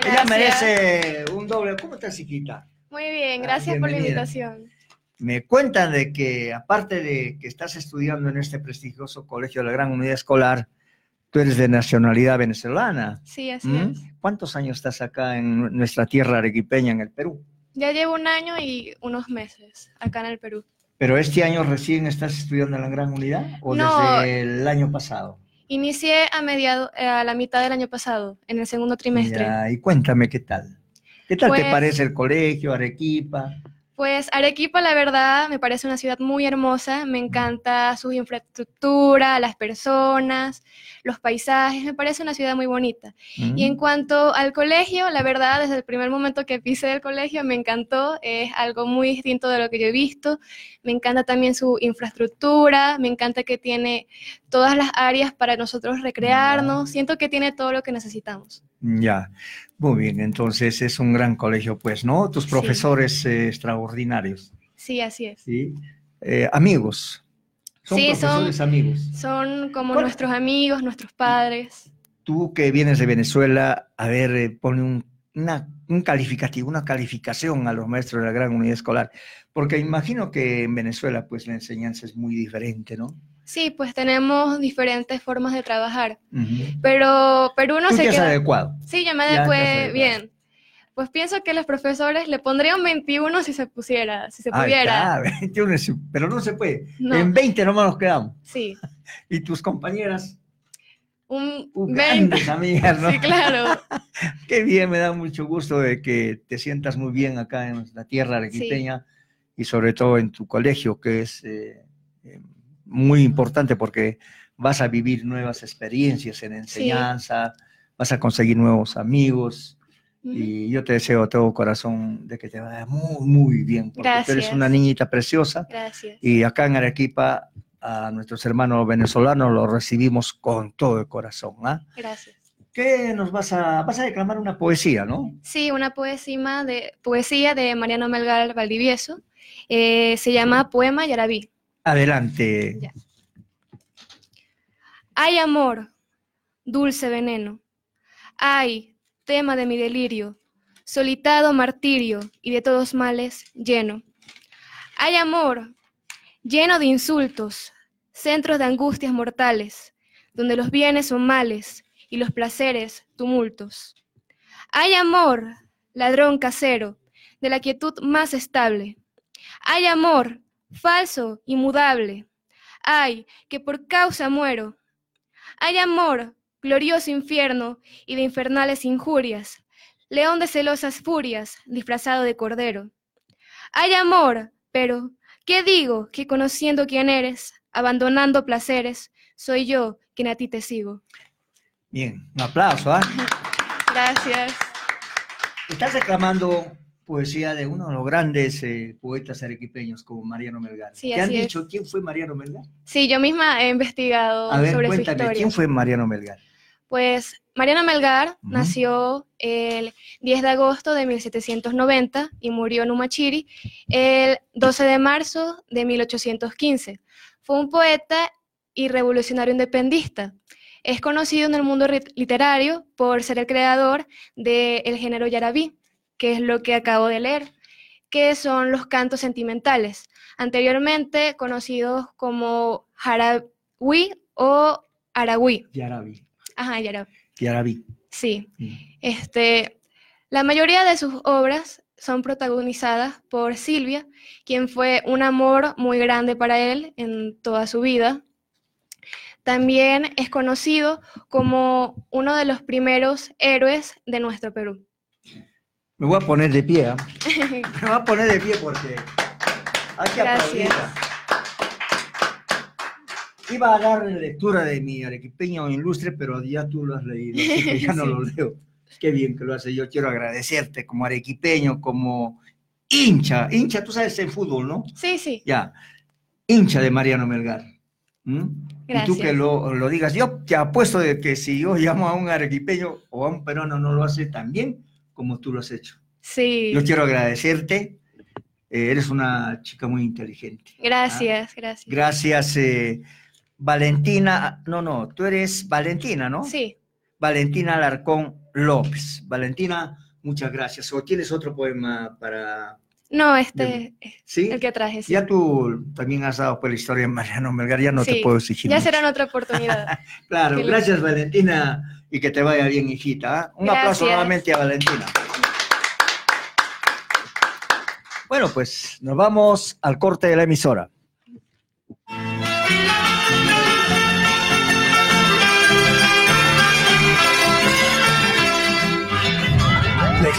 Ella merece un doble. ¿Cómo estás, hijita? Muy bien, Ah, gracias por la invitación. Me cuentan de que, aparte de que estás estudiando en este prestigioso colegio de la Gran Unidad Escolar, tú eres de nacionalidad venezolana. Sí, así ¿Mm? es. ¿Cuántos años estás acá en nuestra tierra arequipeña, en el Perú? Ya llevo un año y unos meses acá en el Perú. ¿Pero este año recién estás estudiando en la Gran Unidad o No. desde el año pasado? Inicié a mediado, eh, a la mitad del año pasado, en el segundo trimestre. Ya, y cuéntame qué tal. ¿Qué tal te Pues- parece el colegio, Arequipa? Pues Arequipa, la verdad, me parece una ciudad muy hermosa. Me encanta su infraestructura, las personas, los paisajes. Me parece una ciudad muy bonita. ¿Mm? Y en cuanto al colegio, la verdad, desde el primer momento que pisé el colegio me encantó, es algo muy distinto de lo que yo he visto. Me encanta también su infraestructura, me encanta que tiene todas las áreas para nosotros recrearnos, siento que tiene todo lo que necesitamos. Ya, muy bien, entonces es un gran colegio, pues, ¿no? Tus Sí. profesores eh, extraordinarios, Sí, así es. ¿sí? Eh, amigos, son Sí, son- profesores amigos. Son como ¿Cuál- nuestros amigos, nuestros padres. Tú que vienes de Venezuela, a ver, eh, pone un, una- un calificativo, una calificación a los maestros de la gran unidad escolar, porque imagino que en Venezuela, pues, la enseñanza es muy diferente, ¿no? Sí, pues tenemos diferentes formas de trabajar, pero Perú no Tú se queda... adecuado. Sí, yo me adecué bien. Pues pienso que los profesores le pondrían 21 si se pusiera, si se Ahí pudiera. está, [LAUGHS] 21 es- pero no se puede. No. En 20 nomás nos quedamos. Sí, [LAUGHS] Y tus compañeras, un uh, 20. grandes amigas, ¿no? [LAUGHS] Sí, claro. Qué bien, me da mucho gusto de que te sientas muy bien acá en la tierra arequipeña y sobre todo en tu colegio, que es eh, eh, muy importante porque vas a vivir nuevas experiencias en enseñanza, vas a conseguir nuevos amigos y yo te deseo de todo corazón de que te vaya muy, muy bien, porque tú eres Gracias. una niñita preciosa Gracias. y acá en Arequipa a nuestros hermanos venezolanos los recibimos con todo el corazón. ¿ah? Gracias. ¿Qué nos vas a, vas a declamar una poesía, no? Sí, una poesía de, poesía de Mariano Melgar Valdivieso. Eh, se llama Poema Yarabí. Adelante. Ya. Hay amor, dulce veneno. Hay tema de mi delirio, solitado martirio y de todos males lleno. Hay amor, lleno de insultos, centros de angustias mortales, donde los bienes son males y los placeres tumultos. Hay amor, ladrón casero, de la quietud más estable. Hay amor, falso y mudable. Ay, que por causa muero. Hay amor, glorioso infierno y de infernales injurias, león de celosas furias, disfrazado de cordero. Hay amor, pero, ¿qué digo que conociendo quién eres, abandonando placeres, soy yo quien a ti te sigo? Bien, un aplauso, ¿ah? [LAUGHS] Gracias. Estás reclamando poesía de uno de los grandes eh, poetas arequipeños como Mariano Melgar. Sí, ¿Te han así es. dicho quién fue Mariano Melgar? Sí, yo misma he investigado A ver, sobre su cuéntame, historia. ¿quién fue Mariano Melgar? Pues Mariano Melgar Ujú. nació el 10 de agosto de 1790 y murió en Umachiri el 12 de marzo de 1815. Fue un poeta y revolucionario independentista. Es conocido en el mundo ri- literario por ser el creador del género yarabí, que es lo que acabo de leer, que son los cantos sentimentales, anteriormente conocidos como jarawi o aragüí. Yarabi. Ajá, yarabí. Yarabi. Sí. Mm. Este, la mayoría de sus obras son protagonizadas por Silvia, quien fue un amor muy grande para él en toda su vida. También es conocido como uno de los primeros héroes de nuestro Perú. Me voy a poner de pie, ¿ah? [LAUGHS] Me voy a poner de pie porque hay que Gracias. aplaudir. Iba a dar lectura de mi arequipeño ilustre, pero ya tú lo has leído, así que ya no [LAUGHS] Sí. lo leo. Qué bien que lo hace. Yo quiero agradecerte como arequipeño, como hincha. Hincha, tú sabes en fútbol, ¿no? Sí, sí. Ya. Hincha de Mariano Melgar. ¿Mm? Y tú Gracias. que lo, lo digas. Yo te apuesto de que si yo llamo a un arequipeño o a un peruano, no lo hace tan bien como tú lo has hecho. Sí. Yo quiero agradecerte. eh, eres una chica muy inteligente. Gracias, gracias. Gracias, eh, Valentina. No, no, tú eres Valentina, ¿no? Sí. Valentina Alarcón López. Valentina, muchas gracias. ¿O tienes otro poema para...? No, este es ¿Sí? el que traje. sí. Ya tú también has dado por la historia de Mariano Melgar, ya no te puedo exigir. Ya será en otra oportunidad. [LAUGHS] Claro, gracias Valentina y que te vaya bien, hijita. ¿ah? Un aplauso nuevamente a Valentina. Bueno, pues nos vamos al corte de la emisora.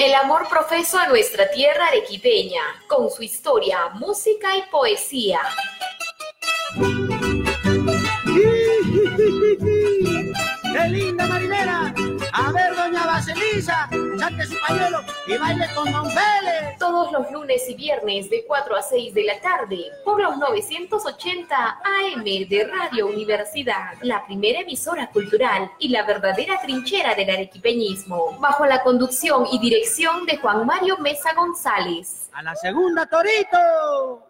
El amor profeso a nuestra tierra arequipeña, con su historia, música y poesía. [LAUGHS] ¡Qué linda marinera! A ver, doña Baselisa, saque su pañuelo y baile con Don Vélez. Todos los lunes y viernes de 4 a 6 de la tarde por los 980 AM de Radio Universidad, la primera emisora cultural y la verdadera trinchera del arequipeñismo, bajo la conducción y dirección de Juan Mario Mesa González. A la segunda, Torito.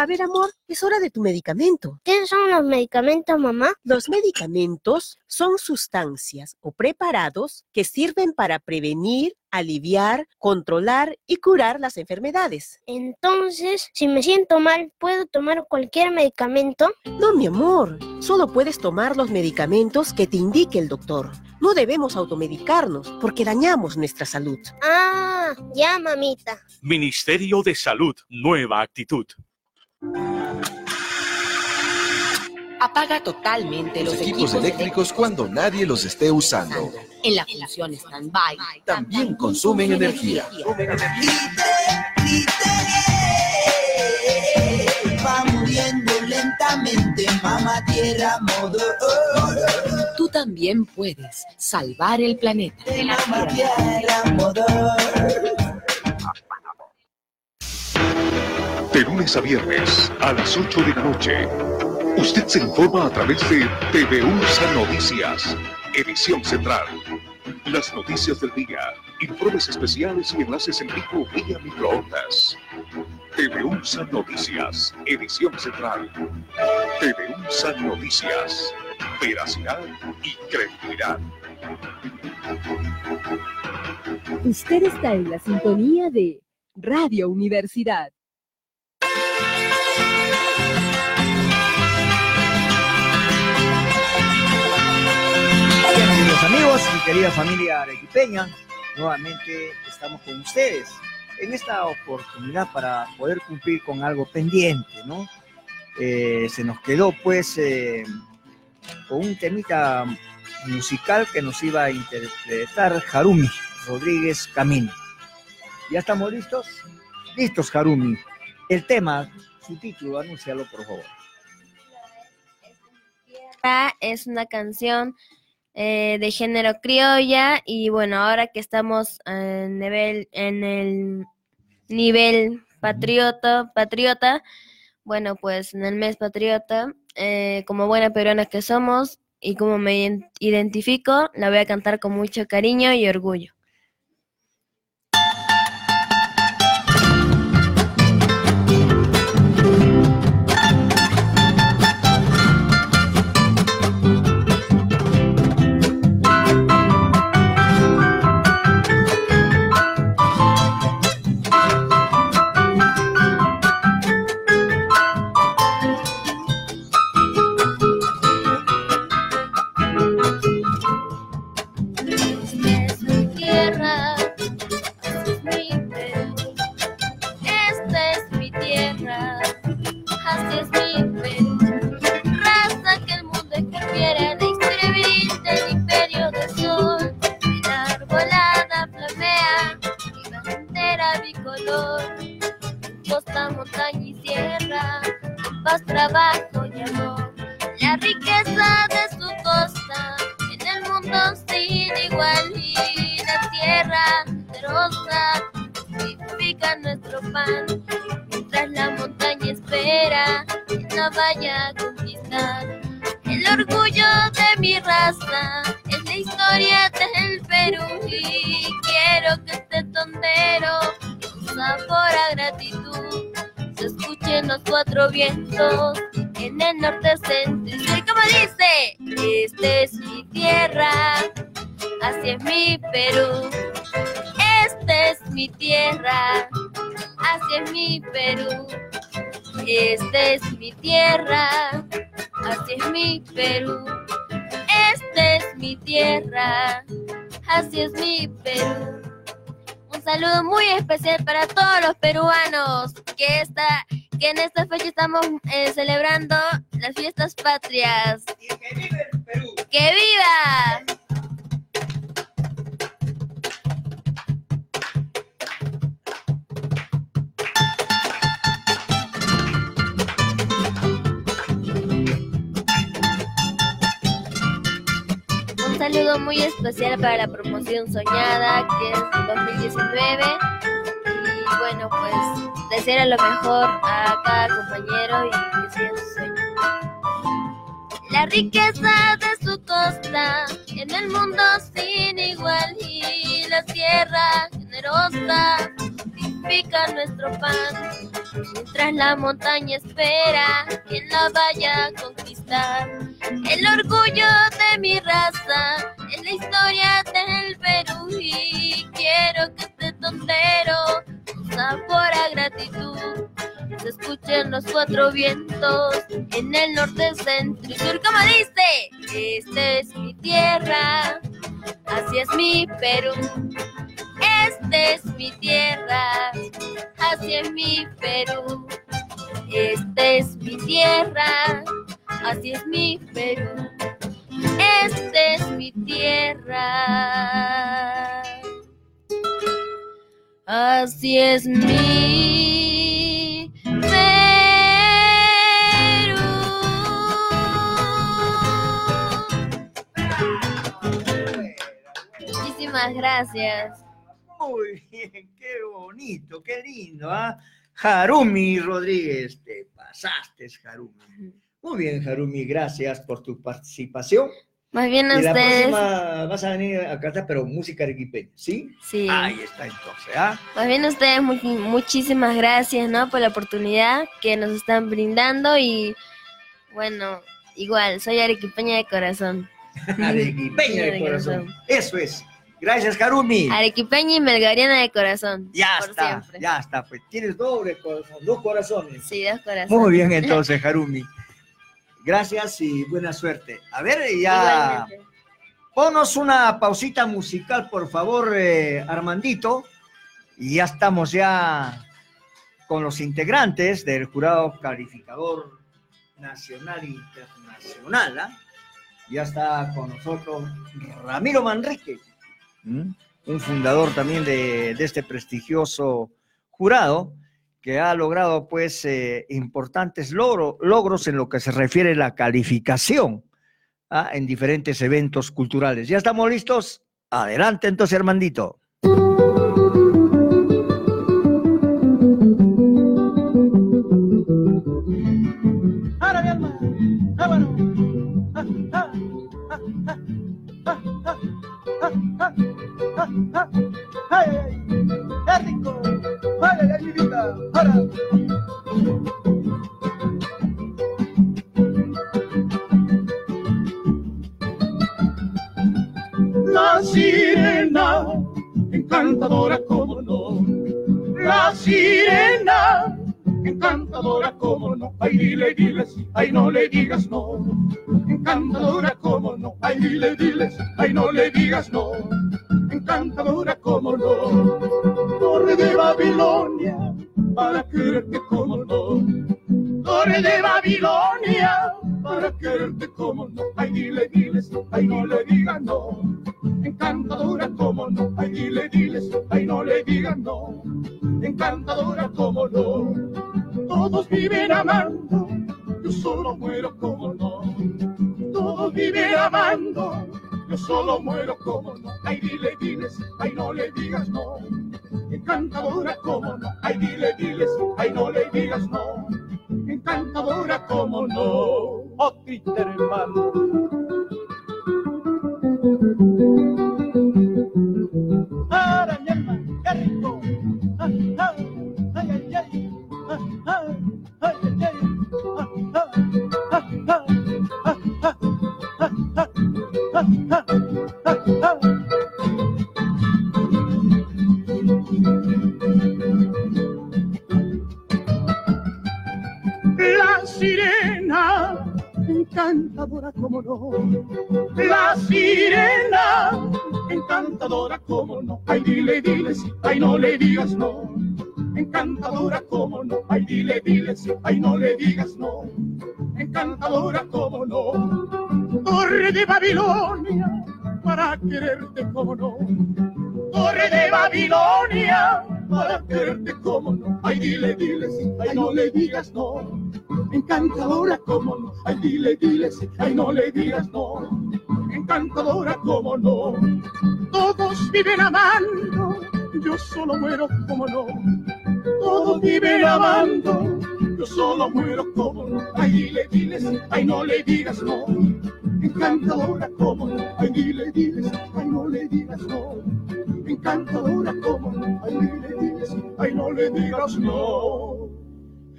A ver, amor, es hora de tu medicamento. ¿Qué son los medicamentos, mamá? Los medicamentos son sustancias o preparados que sirven para prevenir, aliviar, controlar y curar las enfermedades. Entonces, si me siento mal, ¿puedo tomar cualquier medicamento? No, mi amor, solo puedes tomar los medicamentos que te indique el doctor. No debemos automedicarnos porque dañamos nuestra salud. Ah, ya, mamita. Ministerio de Salud, nueva actitud. Apaga totalmente Los los, equipos eléctricos cuando nadie los esté usando. En la función stand-by. También consumen energía. Va muriendo lentamente, mamá tierra modo. Tú también puedes salvar el planeta. Mamá tierra modo. De lunes a viernes a las 8 de la noche. Usted se informa a través de TV USA Noticias, edición central. Las noticias del día, informes especiales y enlaces en vivo vía microondas. TV USA Noticias, edición central. TV USA Noticias, veracidad y credibilidad. Usted está en la sintonía de Radio Universidad. Amigos y querida familia arequipeña, nuevamente estamos con ustedes en esta oportunidad para poder cumplir con algo pendiente, ¿no? Eh, se nos quedó pues eh, con un temita musical que nos iba a interpretar Harumi Rodríguez Camino. ¿Ya estamos listos? Listos, Harumi. El tema, su título, anúncialo por favor. Es una canción eh, de género criolla y bueno, ahora que estamos en, nivel, en el nivel patriota, patriota, bueno, pues en el mes patriota, eh, como buena peruana que somos y como me iden- identifico, la voy a cantar con mucho cariño y orgullo. Saludo muy especial para la promoción soñada que es 2019 y bueno pues desear lo mejor a cada compañero y que siga su sueño. La riqueza de su costa en el mundo sin igual y la tierra generosa significa nuestro pan. Mientras la montaña espera quien la vaya a conquistar. El orgullo de mi raza es la historia del Perú y quiero que este tontero con sabor a gratitud se escuchen los cuatro vientos en el norte, centro y sur. Como dice, esta es mi tierra, así es mi Perú. Esta es mi tierra, así es mi Perú. Esta es mi tierra, así es mi Perú. Esta es mi tierra. Así es mi Perú. Muchísimas gracias. Muy bien, qué bonito, qué lindo, ¿ah? Harumi Rodríguez, te pasaste, Harumi. Muy bien, Harumi, gracias por tu participación. Más bien a y la ustedes. próxima vas a venir a cantar, pero música arequipeña, ¿sí? Sí. Ahí está entonces, ¿ah? Más bien a ustedes mu- muchísimas gracias, ¿no? Por la oportunidad que nos están brindando y bueno, igual, soy arequipeña de corazón. [LAUGHS] [LAUGHS] Arequipeña de corazón. Eso es. Gracias, Harumi. Arequipeña y melgariana de corazón. Ya por está, siempre. ya está, pues tienes doble corazón, dos corazones. Sí, dos corazones. Muy bien, [LAUGHS] entonces, Harumi. Gracias y buena suerte. A ver, ya. Igualmente. Ponos una pausita musical, por favor, eh, Armandito. Y ya estamos ya con los integrantes del jurado calificador nacional e internacional. ¿ah? Ya está con nosotros Ramiro Manrique, ¿m? un fundador también de, este prestigioso jurado que ha logrado pues eh, importantes logro- logros en lo que se refiere a la calificación ¿ah? en diferentes eventos culturales. ¿Ya estamos listos? Adelante entonces, Armandito. Ay, qué rico, ay, ay, mi vida, ahora. La sirena, encantadora como no, la sirena, encantadora como no, ay dile, dile sí, ay no le digas no, encantadora como no, ay dile, dile sí, ay no le digas no, encantadora como no, torre de Babilonia, para quererte como no, torre de Babilonia, para quererte como no, ay dile, dile sí, ay no le digas no, encantadora como no, ay dile, dile sí, ay no le digas no, encantadora como no, todos viven amando, yo solo muero como no, todos viven amando, yo solo muero como no, ay dile, dile sí, ay no le digas no, encantadora como no, ay dile, dile sí, ay no le digas no, encantadora como no, oh triste hermano. Encantadora como no. La sirena, encantadora como no. Ay, dile, dile sí, ay, no le digas no. Encantadora como no. Ay, dile, dile sí, ay, no le digas no. Encantadora como no. Torre de Babilonia, para quererte como no. Torre de Babilonia, para quererte como no. Ay, dile, dile sí, ay, no le digas no. Encantadora como no. Ay, dile, dile sí, ay, no le digas no. Encantadora como no. Todos viven amando, yo solo muero como no. Todos viven amando, yo solo muero como no. Ay, dile, dile sí, ay, no le digas no. Encantadora como. Ay, dile, dile sí, ay, no le digas no encantadora como. Ay, dile, dile sí, ay, no le digas no.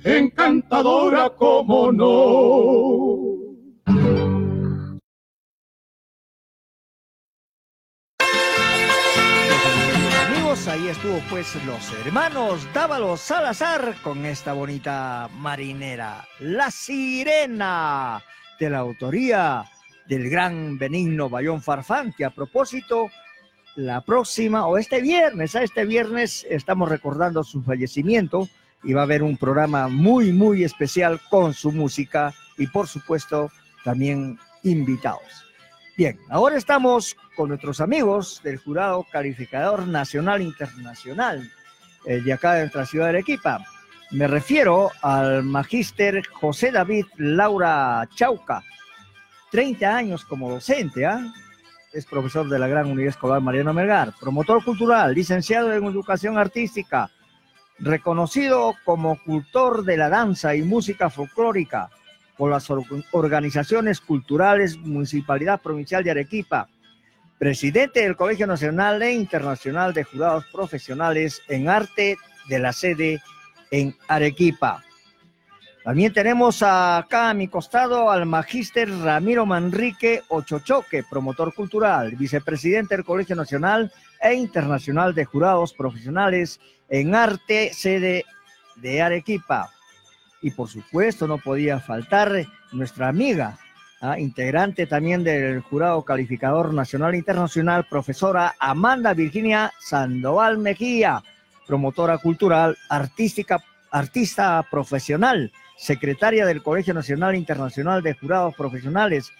Encantadora como no. Ahí estuvo pues los hermanos Dávalos Salazar con esta bonita marinera, La Sirena, de la autoría del gran Benigno Bayón Farfán, que a propósito, la próxima o este viernes, a este viernes estamos recordando su fallecimiento y va a haber un programa muy, muy especial con su música y por supuesto también invitados. Bien, ahora estamos con nuestros amigos del Jurado Calificador Nacional Internacional eh, de acá de nuestra ciudad de Arequipa. Me refiero al magíster José David Laura Chauca, 30 años como docente, ¿ah? es profesor de la Gran Unidad Escolar Mariano Melgar, promotor cultural, licenciado en educación artística, reconocido como cultor de la danza y música folclórica por las or- organizaciones culturales Municipalidad Provincial de Arequipa, presidente del Colegio Nacional e Internacional de Jurados Profesionales en Arte de la sede en Arequipa. También tenemos acá a mi costado al magíster Ramiro Manrique Ochochoque, promotor cultural, vicepresidente del Colegio Nacional e Internacional de Jurados Profesionales en Arte, sede de Arequipa. Y por supuesto no podía faltar nuestra amiga, ah, integrante también del Jurado Calificador Nacional e Internacional, profesora Amanda Virginia Sandoval Mejía, promotora cultural, artística, artista profesional, secretaria del Colegio Nacional Internacional de Jurados Profesionales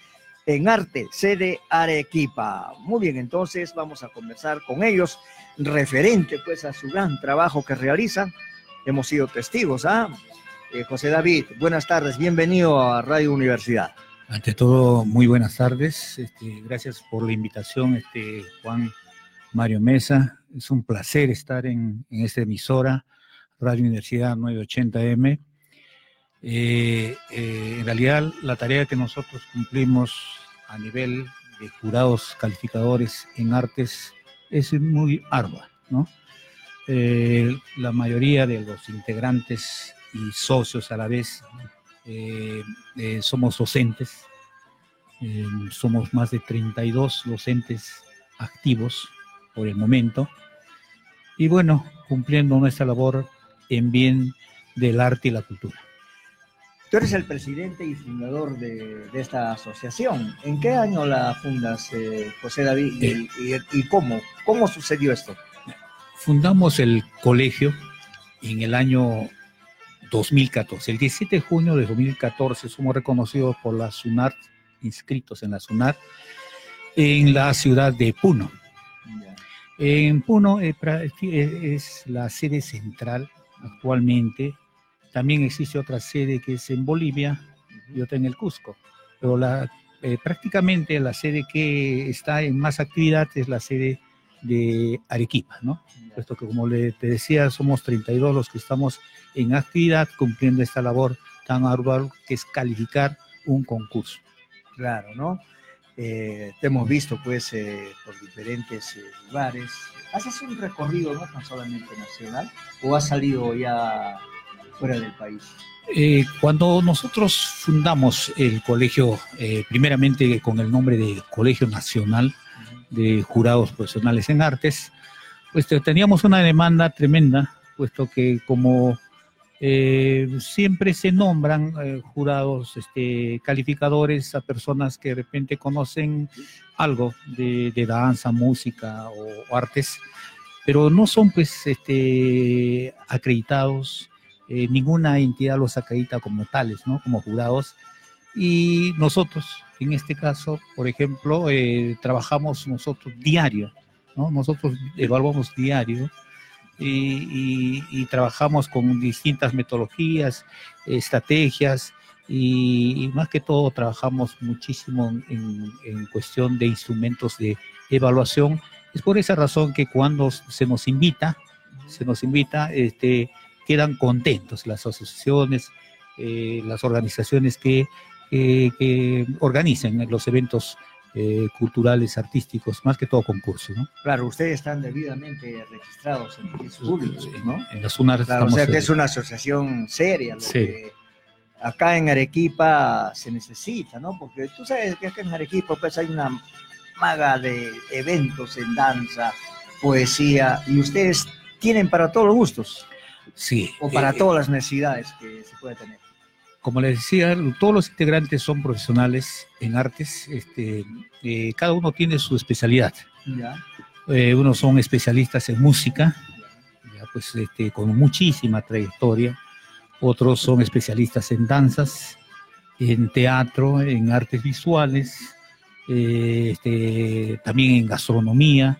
en Arte, sede Arequipa. Muy bien, entonces vamos a conversar con ellos, referente pues a su gran trabajo que realizan. Hemos sido testigos, ¿ah? Eh, José David, buenas tardes, bienvenido a Radio Universidad. Ante todo, muy buenas tardes. Este, gracias por la invitación, este, Juan Mario Mesa. Es un placer estar en, en esta emisora, Radio Universidad 980M. Eh, eh, en realidad, la tarea que nosotros cumplimos a nivel de jurados calificadores en artes es muy ardua, ¿no? Eh, la mayoría de los integrantes y socios a la vez somos docentes, somos más de 32 docentes activos por el momento, y bueno, cumpliendo nuestra labor en bien del arte y la cultura. Tú eres el presidente y fundador de, de esta asociación. ¿En qué año la fundas, eh, José David? Y, y- y cómo? ¿Cómo sucedió esto? Fundamos el colegio en el año 2014. El 17 de junio de 2014 somos reconocidos por la SUNAT, inscritos en la SUNAT, en la ciudad de Puno. En Puno eh, eh, es la sede central actualmente. También existe otra sede que es en Bolivia y otra en el Cusco. Pero la, eh, prácticamente la sede que está en más actividad es la sede de Arequipa, ¿no? Puesto que, como le, te decía, somos 32 los que estamos en actividad cumpliendo esta labor tan ardua que es calificar un concurso. Claro, ¿no? Eh, te hemos visto pues eh, por diferentes eh, lugares. ¿Haces un recorrido no tan solamente nacional o has salido ya fuera del país? Eh, cuando nosotros fundamos el colegio, primeramente con el nombre de Colegio Nacional de Jurados Profesionales en Artes, pues te- teníamos una demanda tremenda, puesto que como eh, siempre se nombran eh, jurados este, calificadores a personas que de repente conocen algo de, danza, música o, artes, pero no son pues este, acreditados, eh, ninguna entidad los acredita como tales, ¿no? Como jurados. Y nosotros, en este caso, por ejemplo, trabajamos nosotros diario, ¿no? Nosotros evaluamos diario y, trabajamos con distintas metodologías, estrategias y, más que todo trabajamos muchísimo en, cuestión de instrumentos de evaluación. Es por esa razón que cuando se nos invita, se nos invita, este, quedan contentos las asociaciones, eh, las organizaciones que, que, que organizan los eventos eh, culturales, artísticos, más que todo concursos, ¿no? Claro, ustedes están debidamente registrados en registros públicos, ¿no? En la SUNAR Claro, o sea que es una asociación seria. Lo Sí. que acá en Arequipa se necesita, ¿no? Porque tú sabes que acá en Arequipa pues hay una maga de eventos en danza, poesía, y ustedes tienen para todos los gustos. Sí. O para eh, todas las necesidades que se puede tener. Como les decía, todos los integrantes son profesionales en artes. Este, eh, cada uno tiene su especialidad. Ya. Eh, unos son especialistas en música, ya, pues, este, con muchísima trayectoria. Otros son especialistas en danzas, en teatro, en artes visuales, eh, este, también en gastronomía.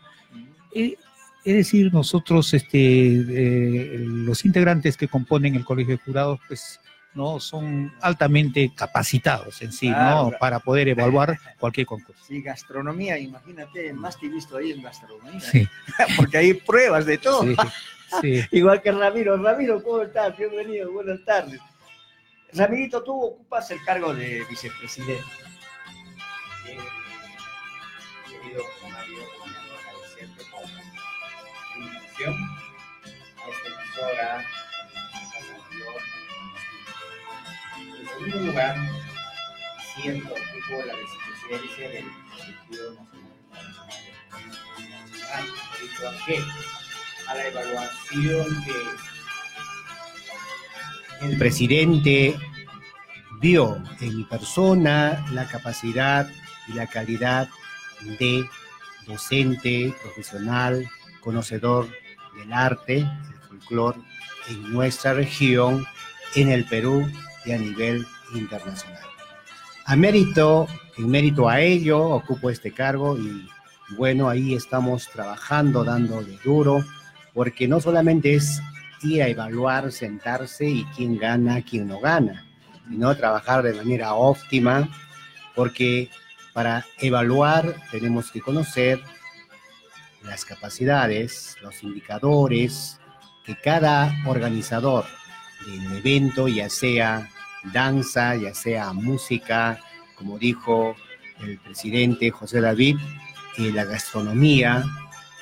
Eh, es decir, nosotros, este, eh, los integrantes que componen el Colegio de Jurados, pues, no son altamente capacitados en sí, Claro. ¿no? Para poder evaluar cualquier concurso. Sí, gastronomía, imagínate, más te he visto ahí en gastronomía. Sí. Porque hay pruebas de todo. Sí, sí. Igual que Ramiro. Ramiro, ¿cómo estás? Bienvenido, buenas tardes. Ramirito, tú ocupas el cargo de vicepresidente. querido Mario, agradecerte por la invitación a esta emisora, segundo lugar, siendo ocupo la vicepresidencia del Nacional Internacional debido a qué? A la evaluación que el presidente vio en mi persona la capacidad y la calidad de docente, profesional, conocedor del arte, el folclore en nuestra región, en el Perú y a nivel internacional. A mérito, en mérito a ello, ocupo este cargo y bueno, ahí estamos trabajando, dándole duro, porque no solamente es ir a evaluar, sentarse y quién gana, quién no gana, sino trabajar de manera óptima, porque para evaluar tenemos que conocer las capacidades, los indicadores que cada organizador del evento, ya sea danza, ya sea música, como dijo el presidente José David, y la gastronomía,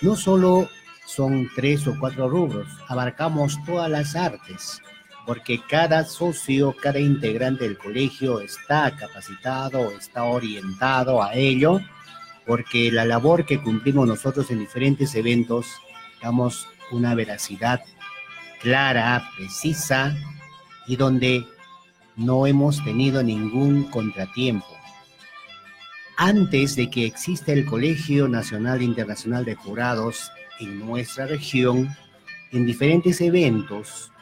no solo son tres o cuatro rubros, abarcamos todas las artes, porque cada socio, cada integrante del colegio está capacitado, está orientado a ello, porque la labor que cumplimos nosotros en diferentes eventos, damos una veracidad clara, precisa, y donde no hemos tenido ningún contratiempo. Antes de que exista el Colegio Nacional e Internacional de Jurados en nuestra región, en diferentes eventos,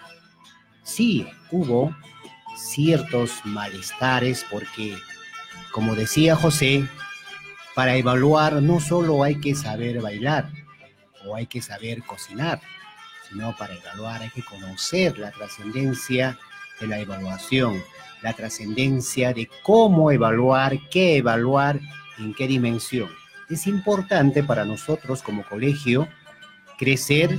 sí hubo ciertos malestares porque, como decía José, para evaluar no solo hay que saber bailar o hay que saber cocinar, sino para evaluar hay que conocer la trascendencia de la evaluación, la trascendencia de cómo evaluar, qué evaluar, en qué dimensión. Es importante para nosotros como colegio crecer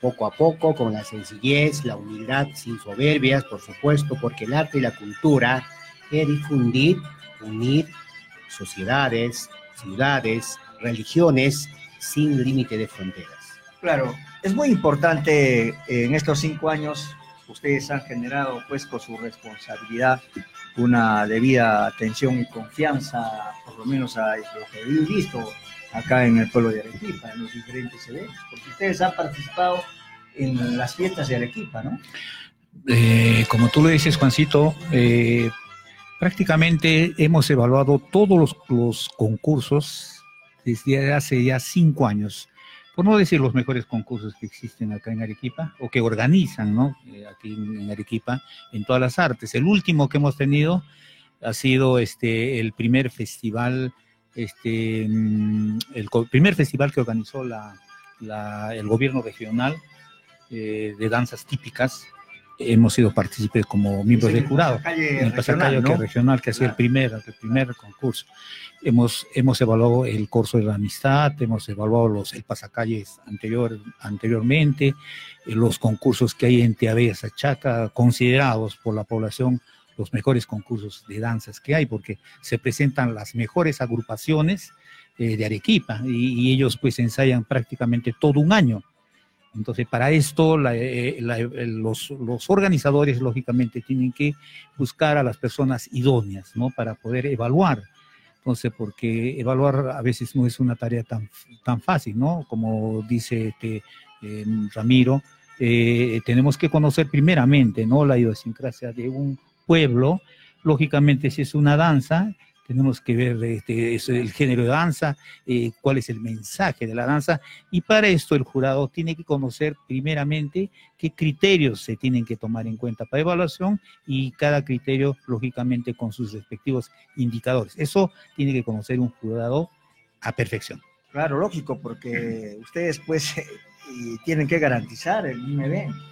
poco a poco con la sencillez, la humildad, sin soberbias, por supuesto, porque el arte y la cultura es difundir, unir sociedades, ciudades, religiones sin límite de fronteras. Claro, es muy importante eh, en estos cinco años, ustedes han generado pues con su responsabilidad una debida atención y confianza, por lo menos a lo que he visto acá en el pueblo de Arequipa, en los diferentes eventos, porque ustedes han participado en las fiestas de Arequipa, ¿no? Eh, como tú lo dices, Juancito, eh, prácticamente hemos evaluado todos los, los concursos desde hace ya cinco años, por no decir los mejores concursos que existen acá en Arequipa o que organizan, ¿no? Eh, aquí en, Arequipa, en todas las artes. El último que hemos tenido ha sido este, el primer festival, este, mm, el primer festival que organizó la- el gobierno regional eh, de danzas típicas. Hemos sido partícipes como miembros del el jurado. En el pasacalle regional, que ¿no? regional, que ha sido el primer, el primer concurso. Hemos, hemos evaluado el curso de la amistad, hemos evaluado los, el pasacalles anterior, anteriormente, eh, los concursos que hay en Teabella, Sachaca, considerados por la población los mejores concursos de danzas que hay, porque se presentan las mejores agrupaciones eh, de Arequipa y, y ellos pues ensayan prácticamente todo un año. Entonces, para esto, la- eh, la- eh, los, organizadores, lógicamente, tienen que buscar a las personas idóneas, ¿no? Para poder evaluar. Entonces, porque evaluar a veces no es una tarea tan, tan fácil, ¿no? Como dice este, eh, Ramiro, eh, tenemos que conocer primeramente, ¿no? La idiosincrasia de un pueblo. Lógicamente, si es una danza, tenemos que ver este, es el género de danza, eh, cuál es el mensaje de la danza, y para esto el jurado tiene que conocer primeramente qué criterios se tienen que tomar en cuenta para evaluación y cada criterio, lógicamente, con sus respectivos indicadores. Eso tiene que conocer un jurado a perfección. Claro, lógico, porque [CLEARS THROAT] ustedes pues [LAUGHS] tienen que garantizar el mismo evento,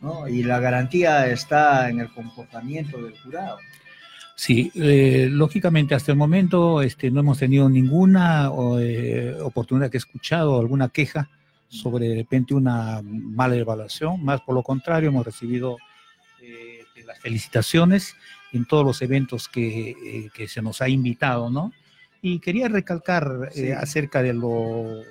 ¿no? Y la garantía está en el comportamiento del jurado. Sí, eh, lógicamente hasta el momento este, no hemos tenido ninguna eh, oportunidad que he escuchado alguna queja sobre de repente una mala evaluación, más por lo contrario hemos recibido eh, las felicitaciones en todos los eventos que, eh, que se nos ha invitado, ¿no? Y quería recalcar eh, Sí. acerca de lo,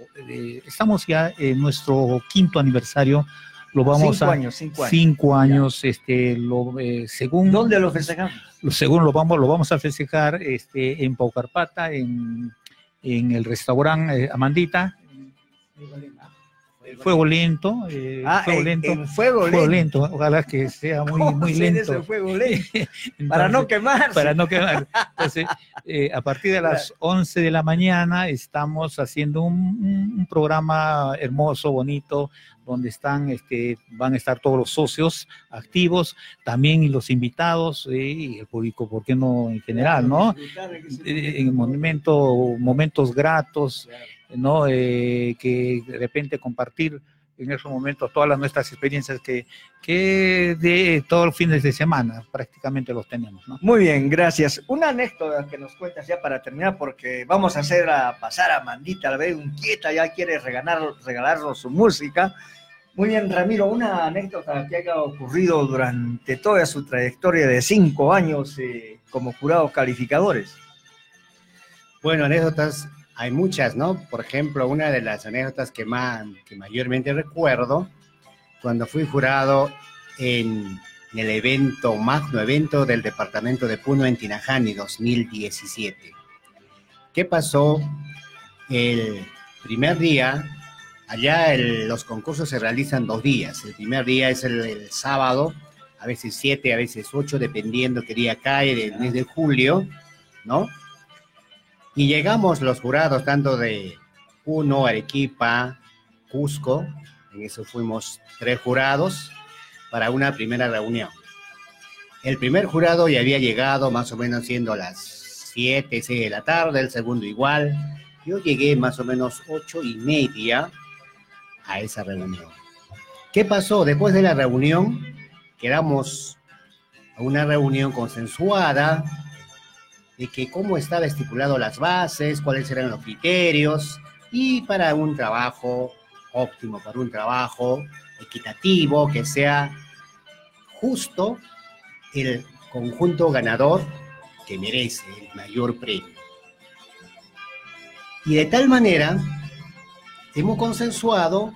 estamos ya en nuestro quinto aniversario, lo vamos Cinco a años, cinco años. cinco años, este, lo, eh, según ¿Dónde lo festejamos? según lo vamos, lo vamos a festejar este, en Paucarpata, en, en el restaurante eh, Amandita. Fuego lento, eh, Ah, fuego en- lento, en fuego lento. ojalá que sea muy, ¿Cómo muy lento. ese fuego lento? [LAUGHS] Para no quemarse. Para no quemar. Entonces, eh, a partir de las 11 de la mañana estamos haciendo un, un- un programa hermoso, bonito, donde están, este, van a estar todos los socios activos, también los invitados eh, y el público, ¿por qué no en general, no? Eh, en momento, momentos gratos, ¿no? Eh, que de repente compartir en esos momentos todas las nuestras experiencias que, que de todos los fines de semana prácticamente los tenemos, ¿no? Muy bien, gracias. Una anécdota que nos cuentas ya para terminar, porque vamos a hacer a pasar a Mandita, la veo inquieta, ya quiere regalar, regalarnos su música. Muy bien, Ramiro, una anécdota que haya ocurrido durante toda su trayectoria de cinco años eh, como jurados calificadores. Bueno, anécdotas hay muchas, ¿no? Por ejemplo, una de las anécdotas que, más, que mayormente recuerdo, cuando fui jurado en el evento, magno evento del departamento de Puno en Tinajani 2017. ¿Qué pasó? El primer día, allá los concursos se realizan dos días. El primer día es el, el sábado, a veces siete, a veces ocho, dependiendo qué día cae del mes de julio, ¿no? Y llegamos los jurados, tanto de Puno, Arequipa, Cusco, en eso fuimos tres jurados para una primera reunión. El primer jurado ya había llegado más o menos siendo las 7, 6 de la tarde, el segundo igual. Yo llegué más o menos ocho y media a esa reunión. ¿Qué pasó? Después de la reunión, quedamos a una reunión consensuada de que cómo estaba estipulado las bases, cuáles eran los criterios y para un trabajo óptimo, para un trabajo equitativo, que sea justo el conjunto ganador que merece el mayor premio. Y de tal manera, hemos consensuado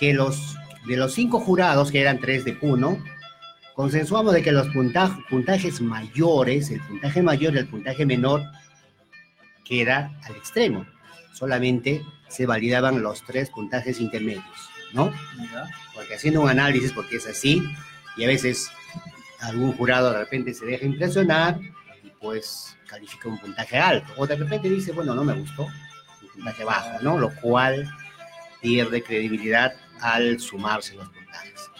que los de los cinco jurados, que eran tres de Puno, consensuamos de que los punta- puntajes mayores, el puntaje mayor y el puntaje menor, queda al extremo. Solamente se validaban los tres puntajes intermedios, ¿no? Porque haciendo un análisis, porque es así, y a veces algún jurado de repente se deja impresionar y pues califica un puntaje alto. O de repente dice, bueno, no me gustó, un puntaje bajo, ¿no? Lo cual pierde credibilidad al sumarse los puntajes.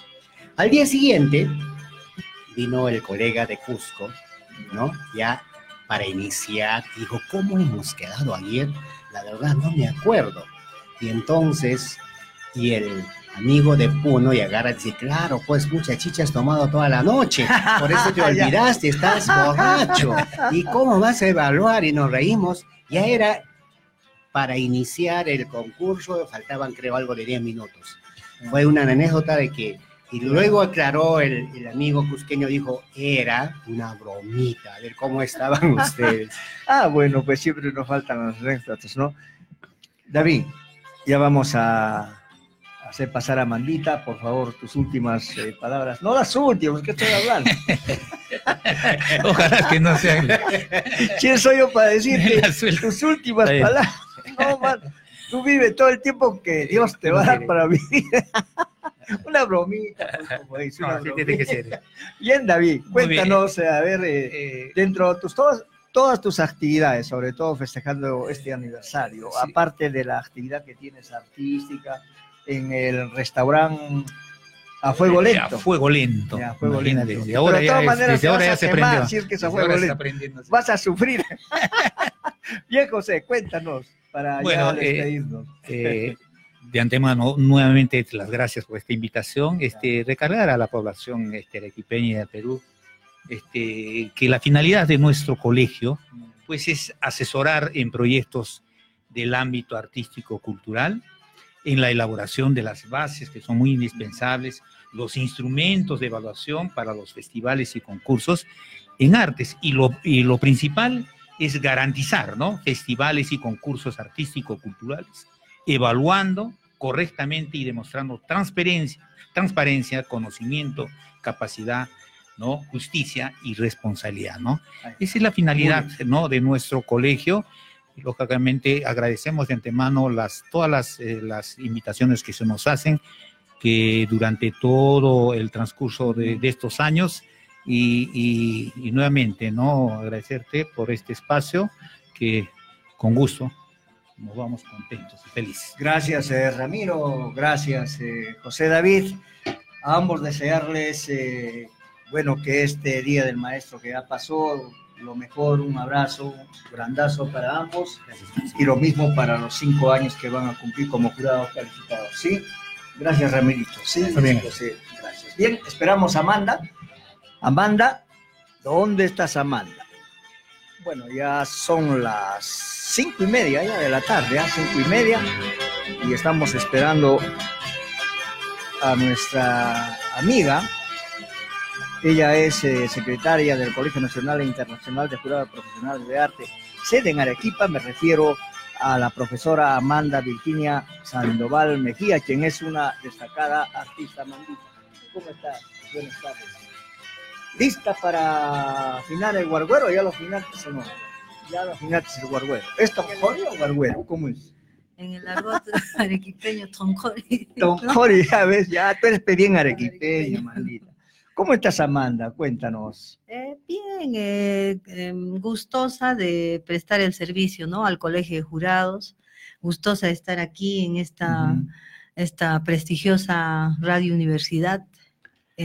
Al día siguiente vino el colega de Cusco, ¿no? Ya para iniciar, dijo, ¿cómo hemos quedado ayer? La verdad no me acuerdo. Y entonces, y el amigo de Puno y agarra y dice, claro, pues mucha chicha has tomado toda la noche, por eso te [LAUGHS] olvidaste, estás borracho. ¿Y cómo vas a evaluar? Y nos reímos. Ya era para iniciar el concurso, faltaban creo algo de 10 minutos. Fue una anécdota de que Y luego aclaró el, el amigo cusqueño, dijo, era una bromita, a ver cómo estaban [LAUGHS] ustedes. ah, bueno, pues siempre nos faltan las anécdotas, ¿no? David, ya vamos a hacer pasar a Mandita, por favor, tus últimas eh, palabras. No las últimas, ¿qué estoy hablando? [LAUGHS] Ojalá que no sean. ¿Quién soy yo para decirte [LAUGHS] tus últimas palabras? No, man, tú vives todo el tiempo que Dios te va a dar para vivir. [LAUGHS] una bromita, pues, como dice, una No, sí tiene que bromita. ser. [LAUGHS] Bien, David, Muy bien. cuéntanos, eh, a ver, eh, dentro de tus, todas, todas tus actividades, sobre todo festejando este aniversario, aparte de la actividad que tienes artística en el restaurante A Fuego Eh, Lento. A fuego lento. Ya, a fuego Imagínate, lento. desde Pero ahora de todas maneras desde ahora ya a se quemar aprendió. si es que es a fuego ahora lento. Vas a sufrir. [LAUGHS] Bien, José, cuéntanos para Bueno, ya eh, despedirnos. Eh, de antemano, nuevamente las gracias por esta invitación, este, recargar a la población este, arequipeña de Perú, este, que la finalidad de nuestro colegio pues es asesorar en proyectos del ámbito artístico-cultural, en la elaboración de las bases que son muy indispensables, los instrumentos de evaluación para los festivales y concursos en artes. Y lo, y lo principal es garantizar, ¿no? Festivales y concursos artístico-culturales, evaluando correctamente y demostrando transparencia, transparencia, conocimiento, capacidad, ¿no? Justicia y responsabilidad, ¿no? Esa es la finalidad, ¿no? De nuestro colegio. Lógicamente agradecemos de antemano las, todas las, eh, las invitaciones que se nos hacen, que durante todo el transcurso de, de estos años y, y- y nuevamente, ¿no? Agradecerte por este espacio que con gusto nos vamos contentos y felices. Gracias, eh, Ramiro. Gracias, eh, José David. A ambos desearles, eh, bueno, que este Día del Maestro que ya pasó, lo mejor, un abrazo, un grandazo para ambos. Y lo mismo para los cinco años que van a cumplir como jurados calificados. ¿Sí? Gracias, Ramirito. Sí, bien. José, gracias. Bien, esperamos a Amanda. Amanda, ¿dónde estás, Amanda? Bueno, ya son las cinco y media ya de la tarde, ya cinco y media, y estamos esperando a nuestra amiga. Ella es eh, secretaria del Colegio Nacional e Internacional de Jurados Profesionales de Arte, sede en Arequipa, me refiero a la profesora Amanda Virginia Sandoval Mejía, quien es una destacada artista. ¿Cómo estás? Buenas tardes. ¿Lista para afinar el guarguero? ¿Ya lo afinaste o no? Ya lo afinaste el guarguero. ¿Esto jori o guarguero? ¿Cómo es? En el argot [LAUGHS] arequipeño, toncori. Don Jori, ya ves, ya tú eres bien arequipeño, maldita. ¿Cómo estás, Amanda? Cuéntanos. Eh, bien, eh, em, gustosa de prestar el servicio, ¿no? Al colegio de jurados, gustosa de estar aquí en esta, esta prestigiosa radio universidad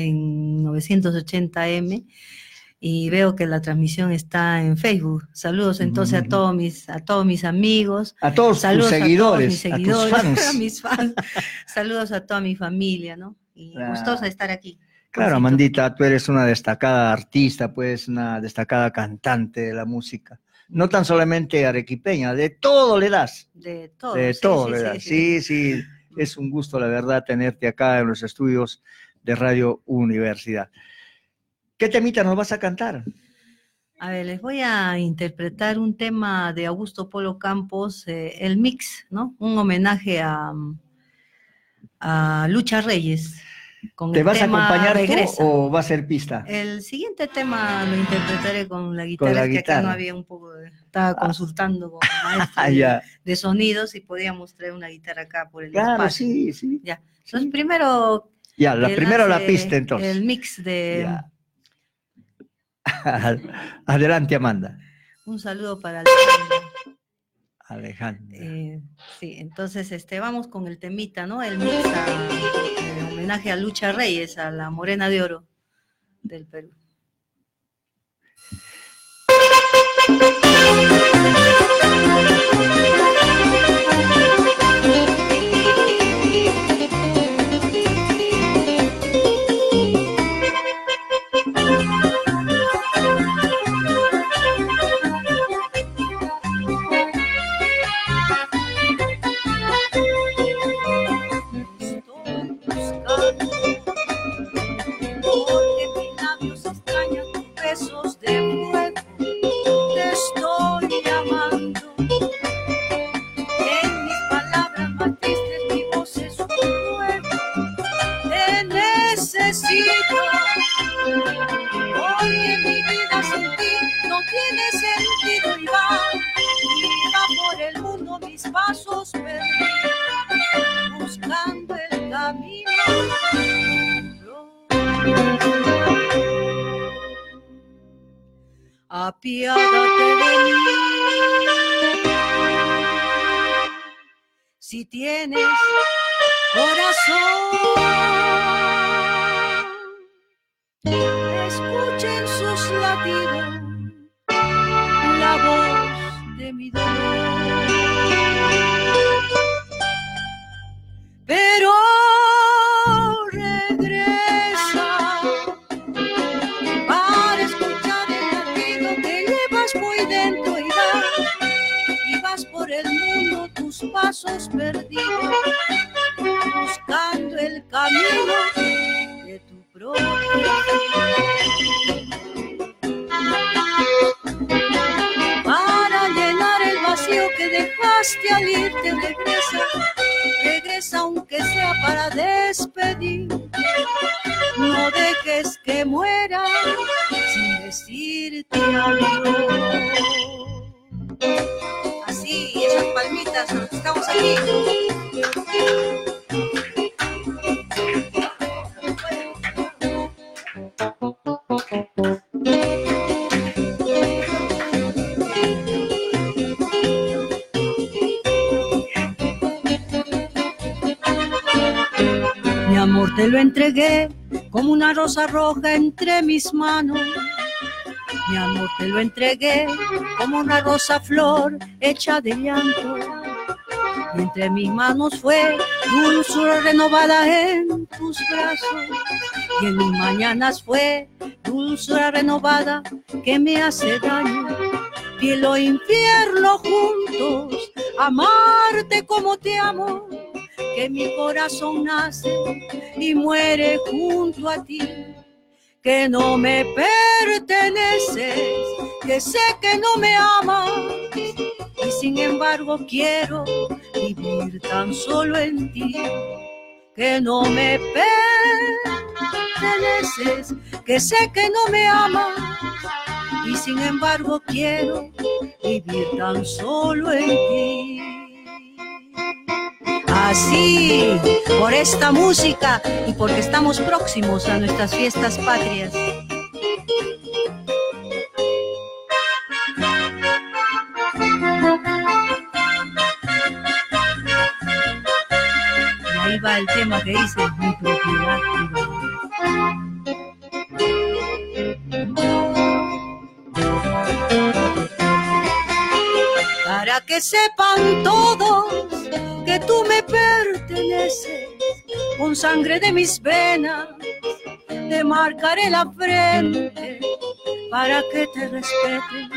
en 980M y veo que la transmisión está en Facebook. Saludos entonces a todos mis a todos mis amigos, A todos tus Saludos seguidores, a, todos mis tus [LAUGHS] fans. a mis fans. Saludos a toda mi familia, ¿no? Y Claro. gustosa de estar aquí. Claro, Amandita, tú eres una destacada artista, pues una destacada cantante de la música. No tan solamente arequipeña, de todo le das. De todo. De todo sí, le sí, das. sí. Sí, sí, es un gusto, la verdad, tenerte acá en los estudios de Radio Universidad. ¿Qué temita nos vas a cantar? A ver, les voy a interpretar un tema de Augusto Polo Campos, eh, el mix, ¿no? Un homenaje a, a Lucha Reyes. Con ¿Te el vas a acompañar Regresa. tú o va a ser pista? El siguiente tema lo interpretaré con la guitarra, la que acá no había un poco de... Estaba consultando con [LAUGHS] el maestro Ah, de- sonidos y podíamos traer una guitarra acá por el Claro, espacio. sí, sí. Ya. Entonces, primero... Ya, la primero la pista entonces. El mix de... [LAUGHS] Adelante, Amanda. Un saludo para Alejandro Alejandra. Eh, sí, entonces este, vamos con el temita, ¿no? El mix a, el homenaje a Lucha Reyes, a la Morena de Oro del Perú. Apiádate de mí. Si tienes corazón, escuchen sus latidos la voz de mi dolor. Pasos perdidos, buscando el camino de tu propio para llenar el vacío que dejaste al irte regresa regresa aunque sea para despedir. No dejes que muera sin decirte adiós palmitas estamos aquí Mi amor te lo entregué como una rosa roja entre mis manos. Mi amor te lo entregué como una rosa flor hecha de llanto. Y entre mis manos fue dulzura renovada en tus brazos. Y en mis mañanas fue dulzura renovada que me hace daño. Cielo o infierno juntos, amarte como te amo que mi corazón nace y muere junto a ti, que no me perteneces, que sé que no me amas y sin embargo quiero vivir tan solo en ti, que no me perteneces, que sé que no me amas y sin embargo quiero vivir tan solo en ti. Así, por esta música y porque estamos próximos a nuestras fiestas patrias. Y ahí va el tema que dice Para que sepan todos que tú me perteneces, con sangre de mis venas, te marcaré la frente para que te respeten,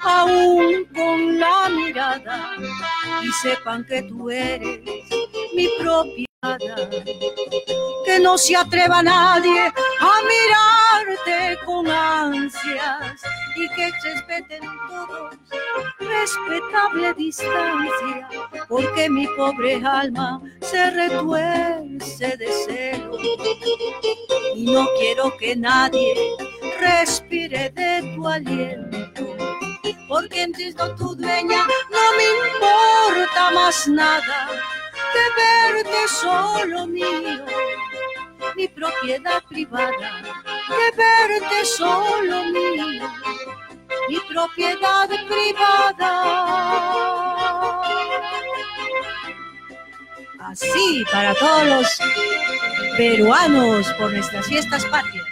aún con la mirada, y sepan que tú eres mi propiedad. Que no se atreva nadie a mirarte con y que respeten todos respetable distancia, porque mi pobre alma se retuerce de celo. Y no quiero que nadie respire de tu aliento, porque entiendo tu dueña no me importa más nada que verte solo mío, mi propiedad privada, que verte solo mío mi propiedad privada. Así para todos los peruanos por nuestras fiestas patrias.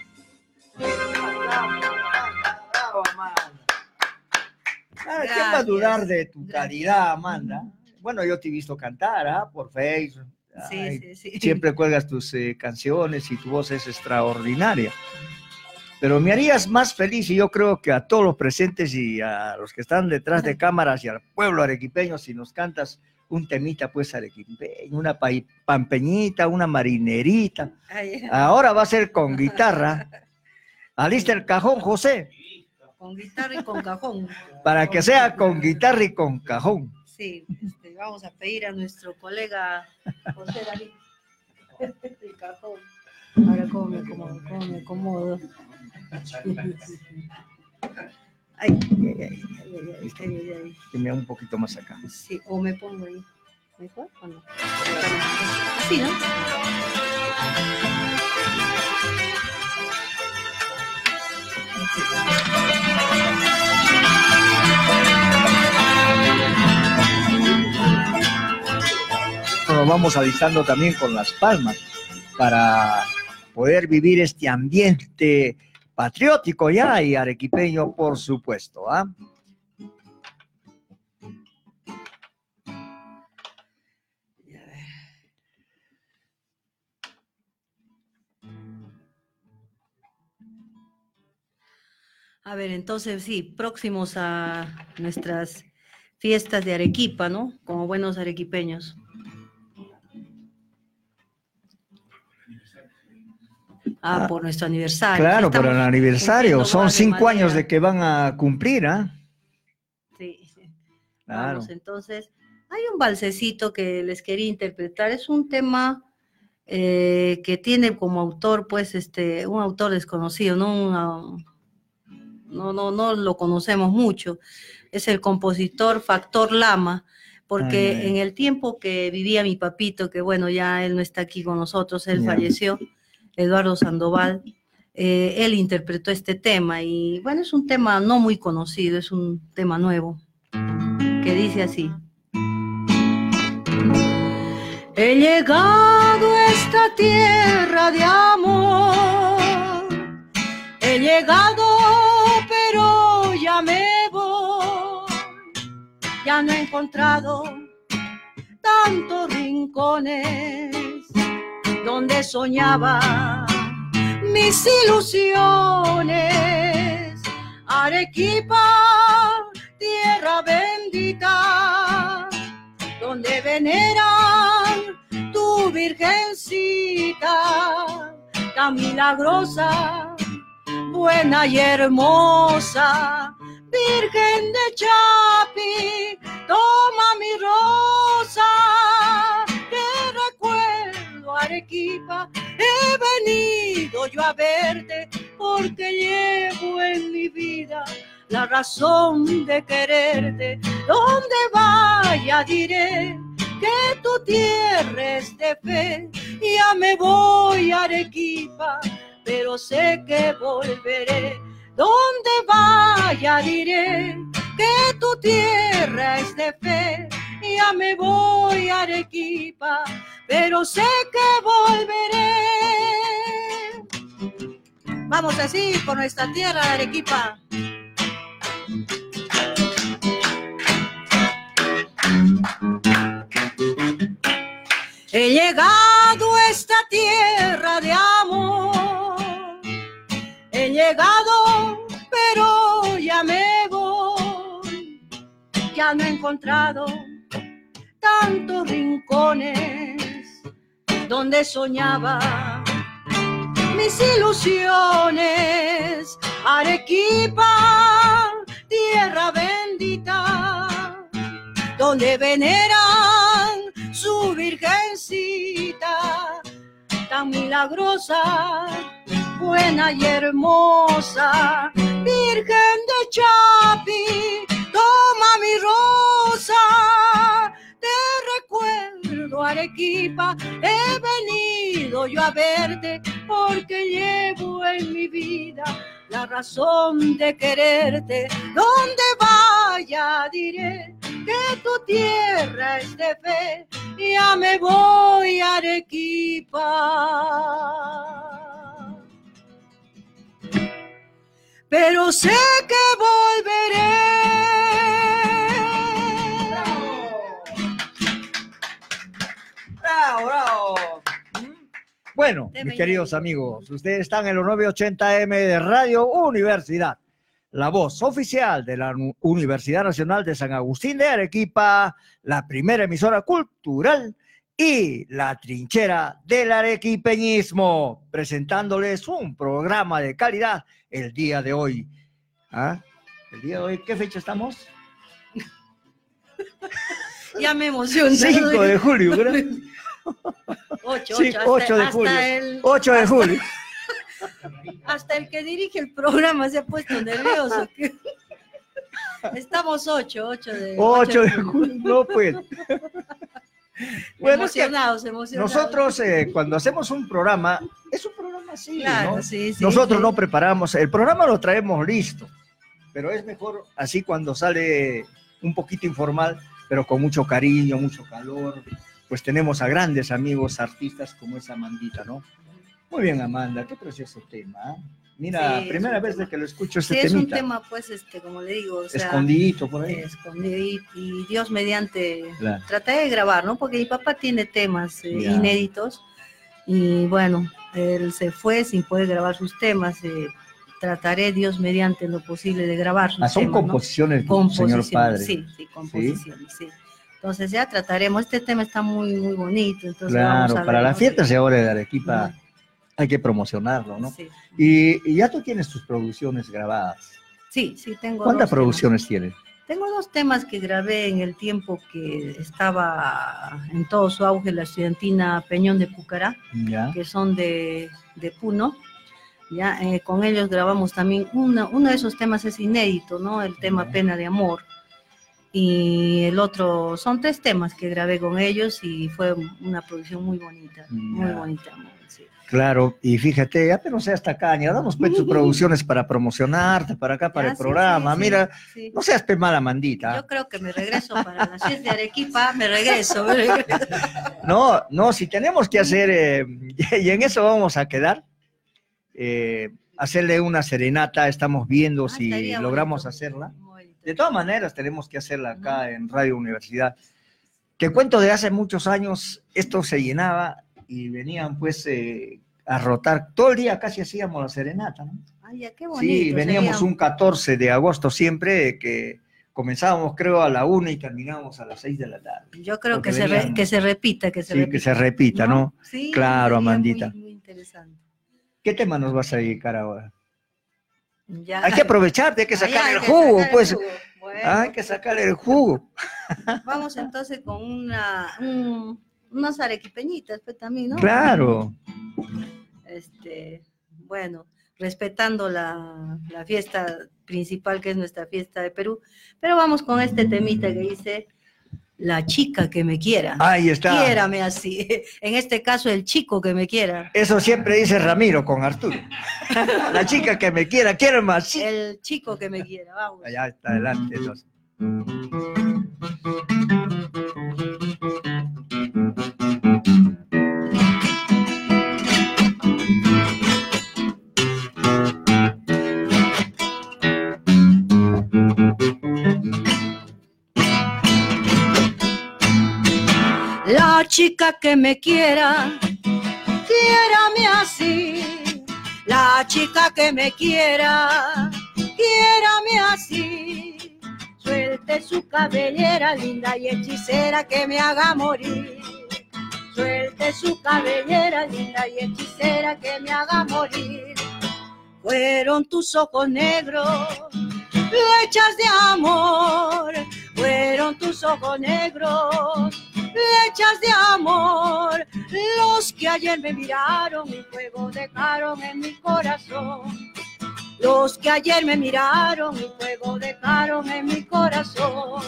¿Quién va a dudar de tu calidad, Amanda? Bueno, yo te he visto cantar ¿ah? por Facebook. Sí, Ay, sí, sí. Siempre cuelgas tus eh, canciones y tu voz es extraordinaria. Pero me harías más feliz y yo creo que a todos los presentes y a los que están detrás de cámaras y al pueblo arequipeño si nos cantas un temita pues arequipeño, una pampeñita, una marinerita. Ahora va a ser con [LAUGHS] guitarra. Alista el cajón, José, Con guitarra y con cajón. para que sea con guitarra y con cajón. Sí, vamos a pedir a nuestro colega José David el [LAUGHS] cajón. Ahora, ¿cómo me acomodo? ¿Cómo me acomodo? [LAUGHS] Ay, ay, ay, ay, ay, ay, ay, ay. Que me da un poquito más acá. Sí, o me pongo ahí. ¿Mejor o no? Así, ¿no? Nos vamos alistando también con las palmas para poder vivir este ambiente patriótico ya y arequipeño, por supuesto. ¿ah? A ver, entonces sí, próximos a nuestras fiestas de Arequipa, ¿no? Como buenos arequipeños. Ah, por nuestro aniversario. Claro, por Estamos el aniversario. Son cinco años de que van a cumplir, ¿ah? Sí. Claro. Vamos, entonces, hay un balsecito que les quería interpretar. Es un tema eh, que tiene como autor, pues, este, un autor desconocido, ¿no? Una- no, no, no lo conocemos mucho. Es el compositor Factor Lama, porque Ay, ay. en el tiempo que vivía mi papito, que bueno, ya él no está aquí con nosotros, él Ya. falleció, Eduardo Sandoval, eh, él interpretó este tema y bueno, es un tema no muy conocido, es un tema nuevo, que dice así. He llegado a esta tierra de amor, he llegado pero ya me voy, ya no he encontrado tantos rincones donde soñaba mis ilusiones. Arequipa, tierra bendita, donde veneran tu virgencita, tan milagrosa, buena y hermosa. Virgen de Chapi, toma mi rosa, Arequipa, he venido yo a verte porque llevo en mi vida la razón de quererte. Donde vaya diré que tu tierra es de fe. Ya me voy a Arequipa, pero sé que volveré. Donde vaya diré que tu tierra es de fe. Ya me voy a Arequipa, pero sé que volveré. Vamos así por nuestra tierra de Arequipa. He llegado a esta tierra de amor. He llegado, pero ya me voy. Ya no he encontrado tantos rincones donde soñaba mis ilusiones. Arequipa, tierra bendita, donde veneran su virgencita, tan milagrosa, buena y hermosa. Virgen de Chapi, Arequipa, he venido yo a verte porque llevo en mi vida la razón de quererte. Donde vaya diré que tu tierra es de fe, ya me voy a Arequipa. Pero sé que volveré. ¡Bravo, bravo! Bueno, mis queridos amigos, ustedes están en los 980M de Radio Universidad, la voz oficial de la Universidad Nacional de San Agustín de Arequipa, la primera emisora cultural y la trinchera del arequipeñismo, presentándoles un programa de calidad el día de hoy. ¿Ah? El día de hoy, ¿qué fecha estamos? [LAUGHS] Ya me emocioné. 5 de julio, ¿verdad? 8, Sí, 8 de julio. El, 8 de julio. hasta el que dirige el programa se ha puesto nervioso. Estamos 8, 8 de 8 de julio. No, pues. [LAUGHS] Bueno, emocionados, emocionados. Nosotros eh, cuando hacemos un programa, es un programa así, Claro, ¿no? sí, sí, Nosotros sí. no preparamos, el programa lo traemos listo, pero es mejor así cuando sale un poquito informal, pero con mucho cariño, mucho calor. Pues tenemos a grandes amigos artistas como esa Amandita, ¿no? Muy bien, Amanda, qué precioso tema. ¿ah? Mira, Sí, primera vez de que lo escucho este Sí, es un temita. tema, pues, este, como le digo, o sea, Escondidito por ahí. escondido y, Dios mediante Claro. traté de grabar, ¿no? Porque mi papá tiene temas eh, inéditos y bueno, él se fue sin poder grabar sus temas. eh, trataré Dios mediante lo posible de grabar Ah, son temas, ¿no? composiciones, señor Composiciones, padre. Sí, sí, composiciones, sí. Entonces ya trataremos, este tema está muy, muy bonito, entonces Claro, vamos a para las fiestas de ahora de Arequipa hay que promocionarlo, ¿no? Y, y ya tú tienes tus producciones grabadas. Sí, sí, tengo ¿Cuántas producciones tienes? Tengo dos temas que grabé en el tiempo que estaba en todo su auge la estudiantina Peñón de Pucará, Ya. que son de, de Puno. Ya, eh, con ellos grabamos también, una- uno de esos temas es inédito, ¿no? El tema Pena de Amor. Y el otro, son tres temas que grabé con ellos y fue una producción muy bonita, muy bonita. sí. Claro, y fíjate, ya pero sea hasta caña, damos pues tus producciones para promocionarte, para acá, para el sí, programa. sí, Mira, no seas pe mala mandita. Yo creo que me regreso para la fiesta de Arequipa, me regreso, me regreso. [LAUGHS] No, no, si tenemos que hacer, eh, [LAUGHS] y en eso vamos a quedar, eh, hacerle una serenata, estamos viendo si Ah, estaría logramos hacerla. De todas maneras, tenemos que hacerla acá en Radio Universidad. Te cuento de hace muchos años, esto se llenaba y venían pues eh, a rotar, todo el día casi hacíamos la serenata, ¿no? Ay, ya, qué bonito. Sí, veníamos sería. un 14 de agosto siempre, que comenzábamos creo a la una y terminábamos a las 6 de la tarde. Yo creo que se, re- venían- que se repita, que se Sí, repita. que se repita, ¿no? Sí, claro, Amandita. Muy, muy interesante. ¿Qué tema nos vas a dedicar ahora? Ya. Hay que aprovecharte, hay que sacar ya, hay el que jugo, sacar el pues. jugo. Bueno. Hay que sacar el jugo. [LAUGHS] Vamos entonces con una, un- unas arequipeñitas, pues también, ¿no? Claro. Este, bueno, respetando la, la fiesta principal que es nuestra fiesta de Perú, pero vamos con este temita que dice la chica que me quiera. Ahí está. Quiérame así. [LAUGHS] En este caso, el chico que me quiera. Eso siempre dice Ramiro con Arturo. [LAUGHS] La chica que me quiera, quiero más. Sí. El chico que me quiera, vamos. Allá está adelante. entonces. Chica que me quiera, quiérame así. La chica que me quiera, quiérame así. Suelte su cabellera linda y hechicera que me haga morir. Suelte su cabellera linda y hechicera que me haga morir. Fueron tus ojos negros, flechas de amor. Fueron tus ojos negros, flechas de amor, los que ayer me miraron y fuego dejaron en mi corazón. Los que ayer me miraron y fuego dejaron en mi corazón.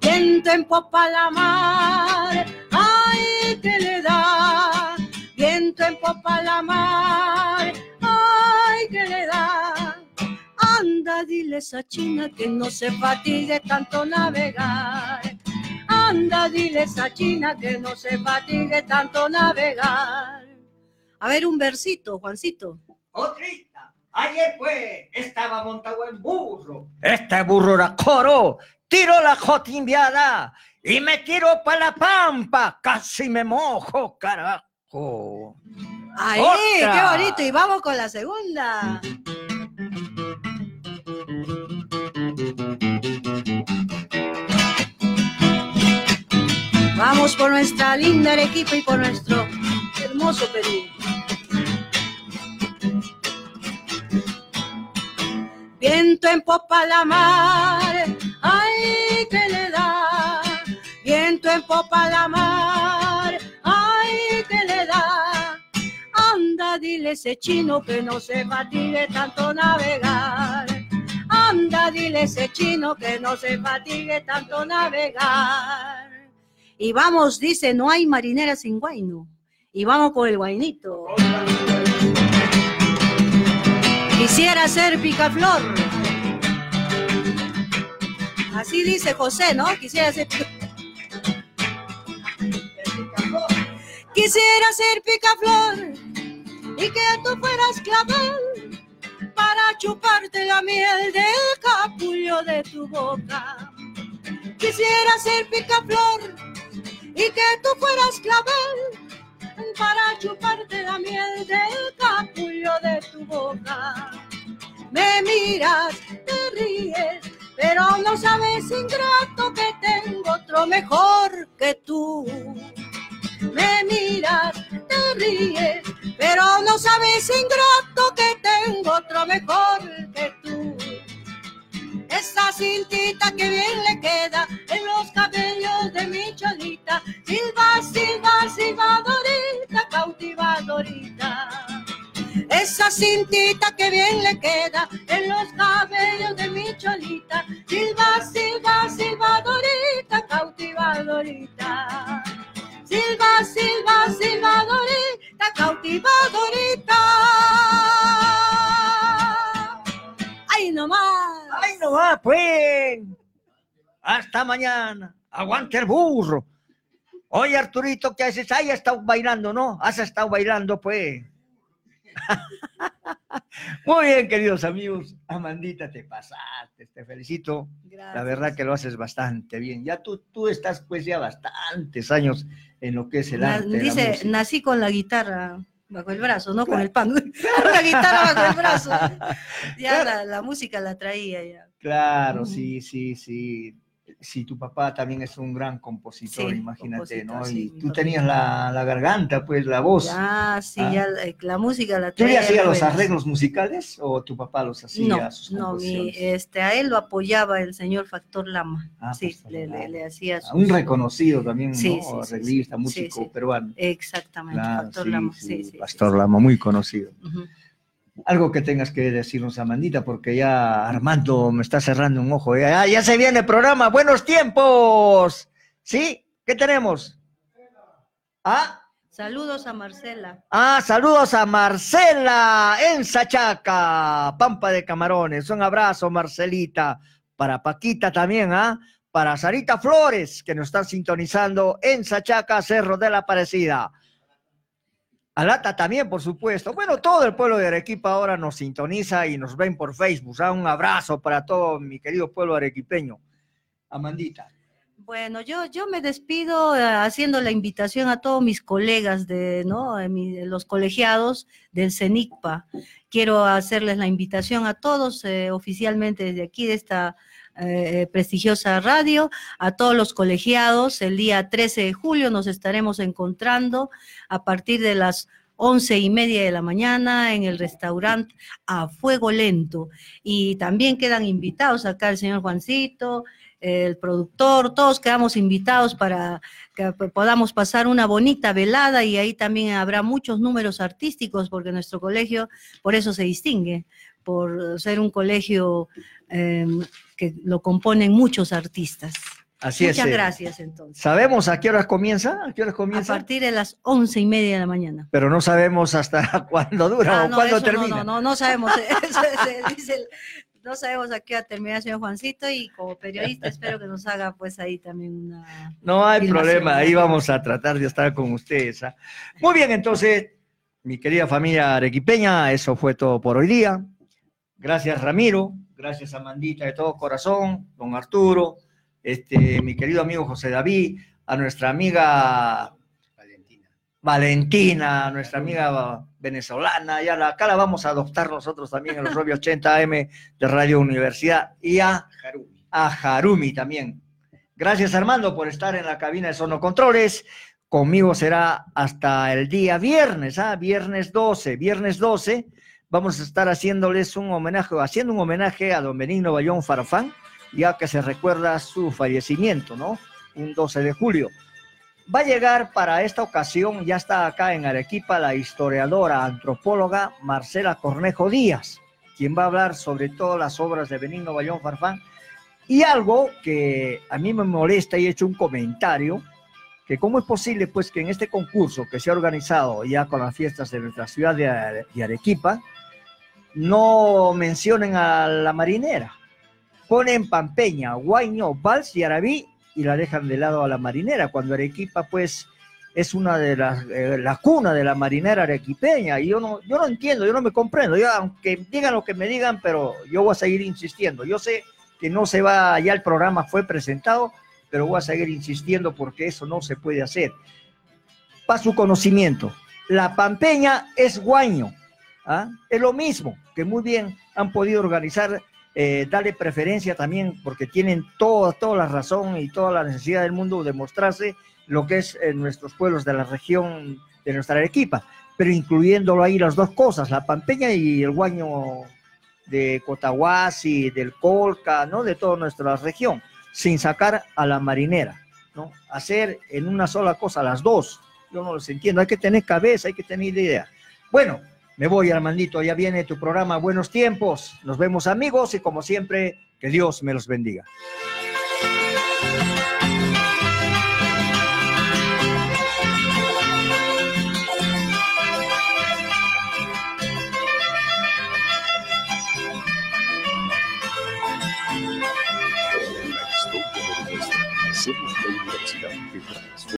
Viento en popa la mar, ay, que le da. Viento en popa la mar, ay, que le da. Anda, dile a china que no se fatigue tanto navegar. Anda, dile a esa china que no se fatigue tanto navegar. A ver, un versito, Juancito. Otrita, ayer fue, estaba montado en burro. Este burro era coro, tiro la jotimbiada y me tiro para la pampa, casi me mojo, carajo. ¡Ay, Otra. qué bonito! Y vamos con la segunda. Vamos por nuestra linda Arequipa y por nuestro hermoso Perú. Viento en popa la mar, ay, que le da. Viento en popa la mar, ay, Anda, dile ese chino que no se fatigue tanto navegar. Anda, dile ese chino que no se fatigue tanto navegar. Y vamos, dice, no hay marinera sin guayno. Y vamos con el guainito. Quisiera ser picaflor. Así dice José, ¿no? Quisiera ser Quisiera ser picaflor y que tú fueras clavel para chuparte la miel del capullo de tu boca. Quisiera ser picaflor y que tú fueras clavel para chuparte la miel del capullo de tu boca. Me miras, te ríes, pero no sabes, ingrato, que tengo otro mejor que tú. Me miras, te ríes, pero no sabes, ingrato, que tengo otro mejor que tú. Esa cintita que bien le queda en los cabellos de mi cholita. Silva, silva, silvadorita, cautivadorita. Esa cintita que bien le queda en los cabellos de mi cholita. Silva, silva, silvadorita, cautivadorita. Silva, silva, silvadorita, cautivadorita. ¡Ay, nomás! ¡Ay, no va, pues! Hasta mañana. Aguante el burro. Oye, Arturito, ¿qué haces? Ahí has estado bailando, ¿no? Has estado bailando, pues. [LAUGHS] Muy bien, queridos amigos. Amandita, te pasaste, te felicito. La verdad que lo haces bastante bien. Ya tú, tú estás pues ya bastantes años en lo que es el Na- arte. dice, nací con la guitarra bajo el brazo, no con el pan. Con [LAUGHS] la guitarra bajo el brazo. Ya la, la música la traía ya. Claro, sí, sí, sí. Si tu papá también es un gran compositor, Sí, imagínate, ¿no? compositor, Y sí, mi tú tenías la, la garganta, pues, la voz. Ya, sí, Ah. ya la, la música la ¿Tú le hacías los buenas. arreglos musicales o tu papá los hacía? No, sus no, mi, este, a él lo apoyaba el señor Factor Lama. Ah, sí, Pastor le, le- le hacía Ah, Un sus- reconocido también, Sí, ¿no? sí, sí, Arreglista, sí, músico sí. peruano. Exactamente, Factor sí, Lama, sí, sí, sí. Pastor Lama, muy conocido. Ujú. Algo que tengas que decirnos, Amandita, porque ya Armando me está cerrando un ojo. Ya, ya se viene el programa. ¡Buenos tiempos! ¿Sí? ¿Qué tenemos? Ah, Saludos a Marcela. ah, saludos a Marcela en Sachaca, Pampa de Camarones. Un abrazo, Marcelita. Para Paquita también, ¿ah? Para Sarita Flores, que nos están sintonizando en Sachaca, Cerro de la Aparecida. Alata también, por supuesto. Bueno, todo el pueblo de Arequipa ahora nos sintoniza y nos ven por Facebook. Ah, Un abrazo para todo mi querido pueblo arequipeño. Amandita. Bueno, yo, yo me despido eh, haciendo la invitación a todos mis colegas de, los colegiados del CENICPA. Quiero hacerles la invitación a todos eh, oficialmente desde aquí, de esta eh, prestigiosa radio, a todos los colegiados. El día 13 de julio nos estaremos encontrando a partir de las once y media de la mañana en el restaurante a fuego lento. Y también quedan invitados acá el señor Juancito, el productor, todos quedamos invitados para que podamos pasar una bonita velada y ahí también habrá muchos números artísticos porque nuestro colegio por eso se distingue, por ser un colegio eh, que lo componen muchos artistas. Así Muchas es. eh. gracias entonces. ¿Sabemos a qué horas comienza? ¿A qué horas A comienza? partir de las once y media de la mañana. Pero no sabemos hasta [LAUGHS] cuándo dura Ah, o no, cuándo termina. No, no, no, no sabemos. [LAUGHS] Eso se dice el- no sabemos a qué hora termina, señor Juancito, y como periodista [LAUGHS] espero que nos haga pues ahí también una... No hay filmación. problema, ahí vamos a tratar de estar con ustedes. ¿ah? Muy bien, entonces, mi querida familia arequipeña, eso fue todo por hoy día. Gracias, Ramiro. Gracias, Amandita, de todo corazón, don Arturo, este, mi querido amigo José David, a nuestra amiga Valentina, nuestra amiga venezolana, ya la, acá la vamos a adoptar nosotros también en los Robbie 80 AM de Radio Universidad, y a a Harumi también. Gracias Armando por estar en la cabina de Sonocontroles. Conmigo será hasta el día viernes, ¿ah? Viernes 12, viernes 12. Vamos a estar haciéndoles un homenaje, haciendo un homenaje a don Benigno Bayón Farfán, ya que se recuerda su fallecimiento, ¿no? Un 12 de julio. Va a llegar para esta ocasión, ya está acá en Arequipa, la historiadora, antropóloga Marcela Cornejo Díaz, quien va a hablar sobre todas las obras de Benigno Bayón Farfán. Y algo que a mí me molesta y he hecho un comentario, que cómo es posible pues que en este concurso que se ha organizado ya con las fiestas de nuestra ciudad de, Are- de Arequipa, no mencionen a la marinera. Ponen Pampeña, Guaño, Vals y Arabí y la dejan de lado a la marinera, cuando Arequipa pues es una de las, eh, la de la marinera arequipeña, y yo no, yo no entiendo, yo no me comprendo, yo, aunque digan lo que me digan, pero yo voy a seguir insistiendo, yo sé que no se va, ya el programa fue presentado, pero voy a seguir insistiendo porque eso no se puede hacer. Para su conocimiento, la pampeña es guaño, ¿ah? es lo mismo, que muy bien han podido organizar, eh, darle preferencia también, porque tienen toda, toda la razón y toda la necesidad del mundo de mostrarse lo que es en nuestros pueblos de la región de nuestra Arequipa, pero incluyéndolo ahí las dos cosas, la pampeña y el guaño de Cotahuasi, del Colca, ¿no? De toda nuestra región, sin sacar a la marinera, ¿no? Hacer en una sola cosa las dos, yo no los entiendo, hay que tener cabeza, hay que tener idea. Bueno, me voy Armandito, ya viene tu programa Buenos Tiempos, nos vemos amigos y como siempre, que Dios me los bendiga.